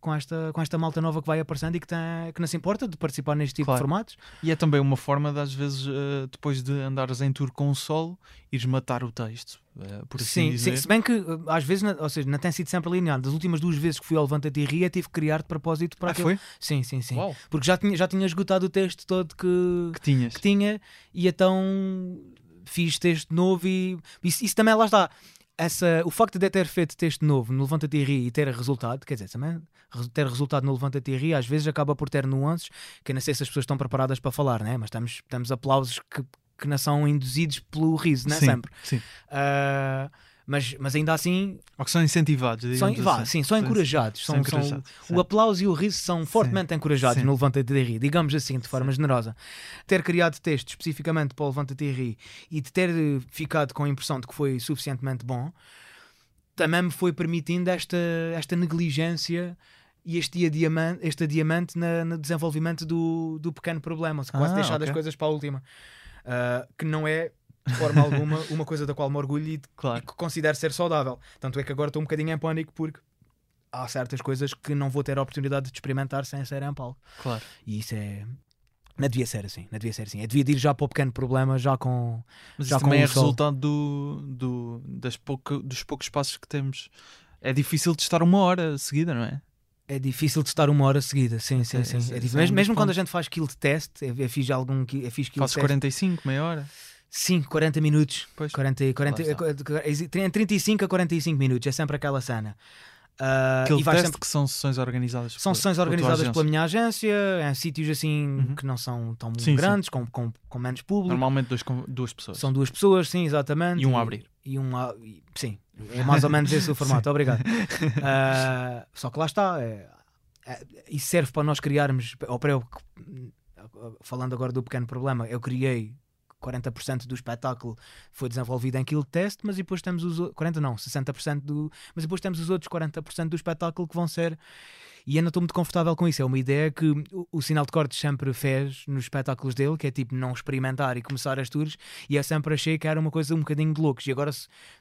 Speaker 2: com esta, com esta malta nova que vai aparecendo e que, tem, que não se importa de participar neste tipo
Speaker 1: Claro.
Speaker 2: de formatos.
Speaker 1: E é também uma forma de, às vezes, eh, depois de andares em tour com o solo, ires matar o texto. eh, por assim
Speaker 2: Sim,
Speaker 1: dizer.
Speaker 2: sim, se bem que uh, às vezes, não- ou seja, não tem sido sempre linear. Das últimas duas vezes que fui ao Levanta-te e Ria, tive que criar de propósito para
Speaker 1: Ah, foi?
Speaker 2: Sim, sim, sim.
Speaker 1: Uau.
Speaker 2: Porque já tinha, já tinha esgotado o texto todo que,
Speaker 1: Que tinhas.
Speaker 2: que tinha e então fiz texto novo e isso, isso também lá está. Essa, o facto de eu ter feito texto novo no Levanta-te e Ri e ter resultado, quer dizer, também ter resultado no Levanta-te e Ri às vezes acaba por ter nuances que eu não sei se as pessoas estão preparadas para falar, né? mas estamos, temos aplausos que, que não são induzidos pelo riso, não é?
Speaker 1: sim,
Speaker 2: Sempre.
Speaker 1: sim.
Speaker 2: Ah, mas, mas ainda assim
Speaker 1: Ou que são incentivados.
Speaker 2: são, vá,
Speaker 1: assim.
Speaker 2: sim, são encorajados.
Speaker 1: são
Speaker 2: São, são-
Speaker 1: encorajados, sim.
Speaker 2: o aplauso e o riso são fortemente encorajados
Speaker 1: Sim.
Speaker 2: no Levanta-te e Ri, digamos assim, de forma generosa. Ter criado texto especificamente para o Levanta-te e Ri e de ter ficado com a impressão de que foi suficientemente bom, também me foi permitindo esta, esta negligência e este adiamante, este adiamante na- no desenvolvimento do, do pequeno problema, ou seja, quase
Speaker 1: Ah,
Speaker 2: deixar
Speaker 1: ok.
Speaker 2: as coisas para a última. Ah, que não é, de forma alguma, uma coisa da qual me orgulho e,
Speaker 1: Claro.
Speaker 2: e que considero ser saudável. Tanto é que agora estou um bocadinho em pânico porque há certas coisas que não vou ter a oportunidade de experimentar sem ser em palco.
Speaker 1: Claro.
Speaker 2: E isso é. Não devia ser assim, não devia ser assim. Eu devia de ir já para o pequeno problema, já com.
Speaker 1: Mas
Speaker 2: Já
Speaker 1: isso
Speaker 2: com
Speaker 1: também
Speaker 2: o
Speaker 1: é
Speaker 2: sol.
Speaker 1: resultado do, do, das pouco, dos poucos passos que temos. É difícil de estar uma hora seguida, não é?
Speaker 2: É difícil de estar uma hora seguida, sim, sim,
Speaker 1: É,
Speaker 2: sim. É difícil.
Speaker 1: é um
Speaker 2: mesmo mesmo quando a gente faz kill de test, eu, eu fiz algum eu fiz kill
Speaker 1: Fazes
Speaker 2: de test.
Speaker 1: 45, meia hora.
Speaker 2: Sim, 40 minutos.
Speaker 1: Pois.
Speaker 2: 40, e 40,
Speaker 1: Lá está.
Speaker 2: entre 35 a 45 minutos, é sempre aquela cena. Ah,
Speaker 1: Aquele
Speaker 2: e
Speaker 1: teste
Speaker 2: sempre
Speaker 1: que são sessões organizadas.
Speaker 2: São
Speaker 1: pela-
Speaker 2: sessões organizadas pela minha agência, em sítios assim
Speaker 1: Uhum.
Speaker 2: que não são tão
Speaker 1: Sim, sim.
Speaker 2: grandes, Com, com, com menos público.
Speaker 1: Normalmente dois, duas pessoas.
Speaker 2: São duas pessoas, sim, exatamente.
Speaker 1: E um a abrir.
Speaker 2: E um a... e- Sim, é mais ou menos esse o <laughs> formato, obrigado. <laughs> Ah, só que lá está, é, é, isso serve para nós criarmos, ou para eu, falando agora do pequeno problema, eu criei 40% do espetáculo foi desenvolvido em kill test, mas depois temos os o- 40 não, 60% do, mas depois temos os outros 40% do espetáculo que vão ser e ainda estou muito confortável com isso. É uma ideia que o, o Sinal de Cortes sempre fez nos espetáculos dele, que é tipo não experimentar e começar as tours. E eu sempre achei que era uma coisa um bocadinho de loucos. E agora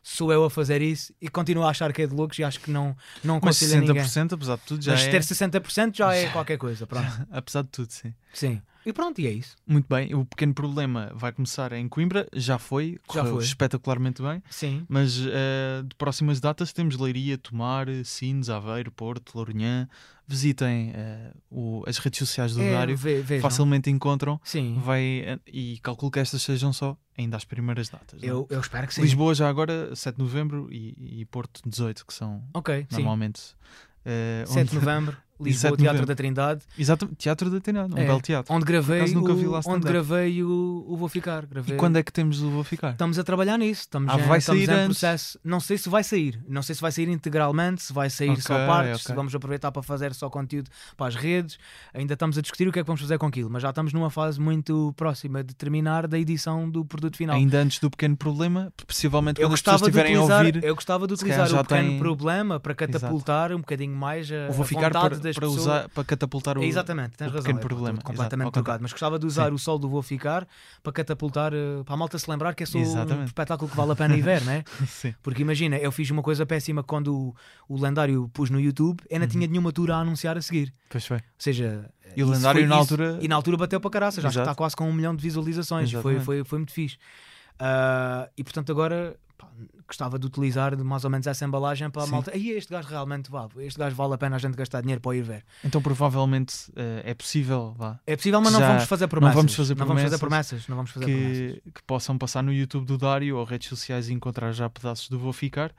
Speaker 2: sou eu a fazer isso e continuo a achar que é de loucos e acho que não, não
Speaker 1: Mas
Speaker 2: aconselho a ninguém.
Speaker 1: 60%, apesar de tudo, já
Speaker 2: Mas
Speaker 1: é.
Speaker 2: ter 60% já é qualquer coisa. Pronto. <laughs>
Speaker 1: Apesar de tudo, sim.
Speaker 2: Sim. E pronto, e é isso.
Speaker 1: Muito bem. O pequeno problema vai começar em Coimbra. Já foi.
Speaker 2: Já foi.
Speaker 1: espetacularmente bem.
Speaker 2: Sim.
Speaker 1: Mas eh, de próximas datas temos Leiria, Tomar, Sines, Aveiro, Porto, Lourinhã. Visitem eh, o- as redes sociais do
Speaker 2: É,
Speaker 1: Dário.
Speaker 2: ve- vejam.
Speaker 1: Facilmente encontram.
Speaker 2: Sim.
Speaker 1: Vai, eh, e calculo que estas sejam só ainda as primeiras datas. é?
Speaker 2: Eu, eu espero que sim.
Speaker 1: Lisboa já agora, 7 de novembro e, e Porto 18, que são
Speaker 2: Ok, sim.
Speaker 1: normalmente. eh,
Speaker 2: 7 de novembro, <laughs> Lisboa,
Speaker 1: 7 de
Speaker 2: Teatro da Trindade.
Speaker 1: Exato, Teatro da Trindade, um
Speaker 2: É,
Speaker 1: belo teatro.
Speaker 2: Onde gravei, o, onde gravei o, o Vou Ficar. Gravei...
Speaker 1: E quando é que temos o Vou Ficar?
Speaker 2: Estamos a trabalhar nisso. Estamos,
Speaker 1: Ah,
Speaker 2: em,
Speaker 1: vai
Speaker 2: estamos
Speaker 1: sair
Speaker 2: em
Speaker 1: antes?
Speaker 2: processo. Não sei se vai sair. Não sei se vai sair integralmente, se vai sair só
Speaker 1: Ok,
Speaker 2: partes, se
Speaker 1: ok.
Speaker 2: vamos aproveitar para fazer só conteúdo para as redes. Ainda estamos a discutir o que é que vamos fazer com aquilo, mas já estamos numa fase muito próxima de terminar da edição do produto final.
Speaker 1: Ainda antes do pequeno problema, possivelmente
Speaker 2: eu
Speaker 1: quando as pessoas
Speaker 2: de
Speaker 1: estiverem a ouvir,
Speaker 2: eu gostava de
Speaker 1: se
Speaker 2: utilizar o pequeno
Speaker 1: tem-
Speaker 2: problema para catapultar um bocadinho mais a,
Speaker 1: eu vou ficar
Speaker 2: vontade
Speaker 1: para,
Speaker 2: das
Speaker 1: para
Speaker 2: pessoas.
Speaker 1: usar para catapultar o.
Speaker 2: Exatamente, tens
Speaker 1: o
Speaker 2: razão.
Speaker 1: pequeno
Speaker 2: é,
Speaker 1: problema,
Speaker 2: completamente
Speaker 1: exato,
Speaker 2: trocado, mas gostava de usar
Speaker 1: Sim.
Speaker 2: o sol do Vou Ficar para catapultar, eh, para a malta se lembrar que é só um
Speaker 1: Exatamente.
Speaker 2: espetáculo que vale a pena ir ver, né? <laughs>
Speaker 1: Sim.
Speaker 2: Porque imagina, eu fiz uma coisa péssima quando o, o lendário pus no YouTube, não
Speaker 1: Uhum.
Speaker 2: tinha nenhuma tour a anunciar a seguir.
Speaker 1: Pois foi.
Speaker 2: Ou seja,
Speaker 1: E o lendário na altura-
Speaker 2: E na altura bateu para caraças,
Speaker 1: Exato.
Speaker 2: está quase com um milhão de visualizações. Foi,
Speaker 1: Exatamente.
Speaker 2: foi, foi muito fixe. Ah, e portanto agora pá, gostava de utilizar mais ou menos essa embalagem para a
Speaker 1: Sim.
Speaker 2: malta. Aí este gajo realmente vale, este gajo vale a pena a gente gastar dinheiro para ir ver.
Speaker 1: Então provavelmente eh, é possível vá,
Speaker 2: É possível, mas não vamos fazer
Speaker 1: não
Speaker 2: promessas.
Speaker 1: vamos fazer
Speaker 2: Não vamos fazer
Speaker 1: promessas
Speaker 2: promessas. Não vamos fazer promessas.
Speaker 1: que, que possam passar no YouTube do Dário ou redes sociais e encontrar já pedaços do Vou Ficar.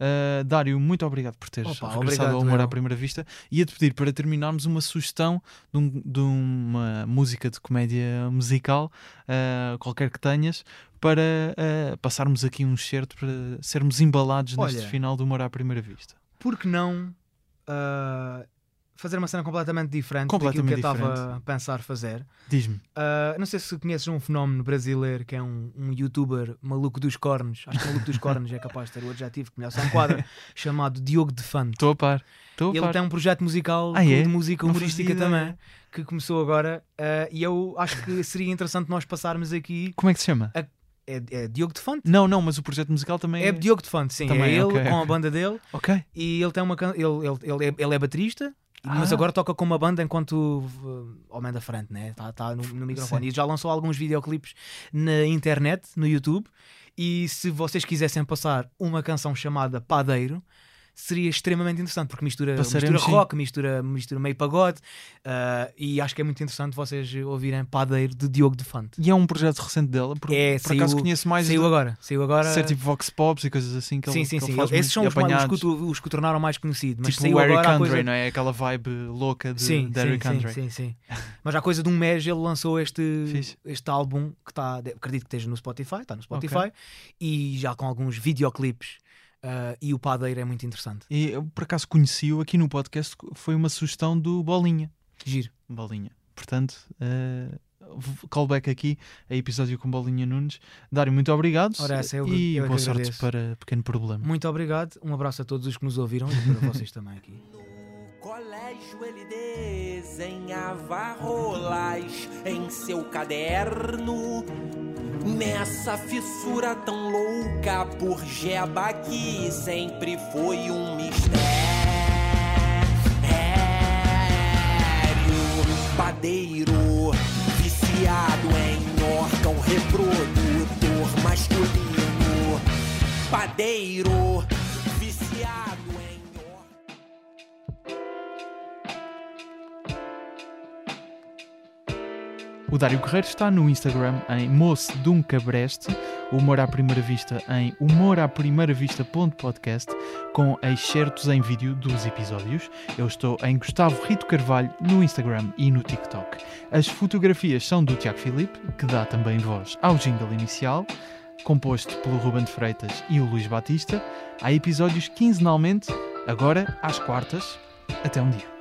Speaker 1: Uh, Dário, muito obrigado por teres
Speaker 2: Opa,
Speaker 1: regressado ao Humor à Primeira Vista. Ia-te pedir para terminarmos uma sugestão de, um- de uma música de comédia musical, uh, qualquer que tenhas, para uh, passarmos aqui um certo para sermos embalados neste
Speaker 2: Olha.
Speaker 1: final do Humor à Primeira Vista.
Speaker 2: Por que não ah, fazer uma cena completamente diferente daquilo que eu
Speaker 1: Completamente
Speaker 2: estava a pensar fazer?
Speaker 1: Diz-me.
Speaker 2: Ah, não sei se conheces um fenómeno brasileiro que é um, um youtuber maluco dos cornos. Acho que maluco dos cornos é capaz de ter o adjetivo que melhor se enquadra, <laughs> chamado Diogo Defante.
Speaker 1: Estou a par. Estou a
Speaker 2: Ele
Speaker 1: par.
Speaker 2: tem um projeto musical
Speaker 1: Ah, é?
Speaker 2: de música humorística também, que começou agora. ah, e eu acho que seria interessante nós passarmos aqui.
Speaker 1: Como é que se chama?
Speaker 2: É, é Diogo Defante?
Speaker 1: Não, não, mas o projeto musical também
Speaker 2: É Diogo Defante, sim.
Speaker 1: Também,
Speaker 2: é ele
Speaker 1: ok,
Speaker 2: com a banda dele.
Speaker 1: Ok.
Speaker 2: E ele tem uma can- ele, ele, ele, é, ele é baterista Mas
Speaker 1: Ah.
Speaker 2: agora toca com uma banda enquanto uh, homem da frente, né? Está tá no, no microfone.
Speaker 1: Sim.
Speaker 2: E já lançou alguns videoclipes na internet, no YouTube. E se vocês quisessem passar uma canção chamada Padeiro, seria extremamente interessante, porque mistura,
Speaker 1: Passaremos,
Speaker 2: mistura
Speaker 1: sim.
Speaker 2: rock, mistura, mistura meio pagode. uh, e acho que é muito interessante vocês ouvirem Padeiro de Diogo Defante.
Speaker 1: E é um projeto recente dela, por,
Speaker 2: É,
Speaker 1: por acaso
Speaker 2: saiu-
Speaker 1: conheço mais
Speaker 2: Saiu
Speaker 1: de
Speaker 2: agora. Saiu agora.
Speaker 1: ser tipo Vox Pops e coisas assim que
Speaker 2: sim,
Speaker 1: ele,
Speaker 2: sim,
Speaker 1: que ele
Speaker 2: sim.
Speaker 1: faz
Speaker 2: Esses são os, os, que, o- os que o tornaram mais conhecido. Mas
Speaker 1: tipo
Speaker 2: saiu
Speaker 1: o Eric
Speaker 2: agora
Speaker 1: Andre,
Speaker 2: coisa...
Speaker 1: não é? Aquela vibe louca de,
Speaker 2: Sim,
Speaker 1: de
Speaker 2: sim,
Speaker 1: Eric
Speaker 2: sim,
Speaker 1: Andre.
Speaker 2: sim, sim. Mas há coisa de um mês ele lançou este, este álbum que está, acredito que esteja no Spotify, está no Spotify,
Speaker 1: Ok.
Speaker 2: e já com alguns videoclipes. Ah, e o padeiro é muito interessante.
Speaker 1: E eu por acaso conheci-o aqui no podcast, foi uma sugestão do Bolinha.
Speaker 2: Giro.
Speaker 1: Bolinha. Portanto, v- callback aqui a episódio com Bolinha Nunes. Dário, muito obrigado.
Speaker 2: Ora, essa eu-
Speaker 1: e
Speaker 2: eu é que
Speaker 1: boa sorte
Speaker 2: agradeço.
Speaker 1: para Pequeno Problema.
Speaker 2: Muito obrigado. Um abraço a todos os que nos ouviram e para vocês também aqui. <laughs>
Speaker 5: No colégio ele desenhava rolas em seu caderno. Nessa fissura tão louca por Jeba que sempre foi um mistério. Padeiro, viciado em órgão reprodutor masculino. Padeiro, viciado
Speaker 1: O Dário Guerreiro está no Instagram em Moço o Humor à Primeira Vista em humoraprimeiravista.podcast, com excertos em vídeo dos episódios. Eu estou em Gustavo Rito Carvalho no Instagram e no TikTok. As fotografias são do Tiago Filipe, que dá também voz ao jingle inicial, composto pelo Ruben de Freitas e o Luís Batista. Há episódios quinzenalmente, agora às quartas. Até um dia.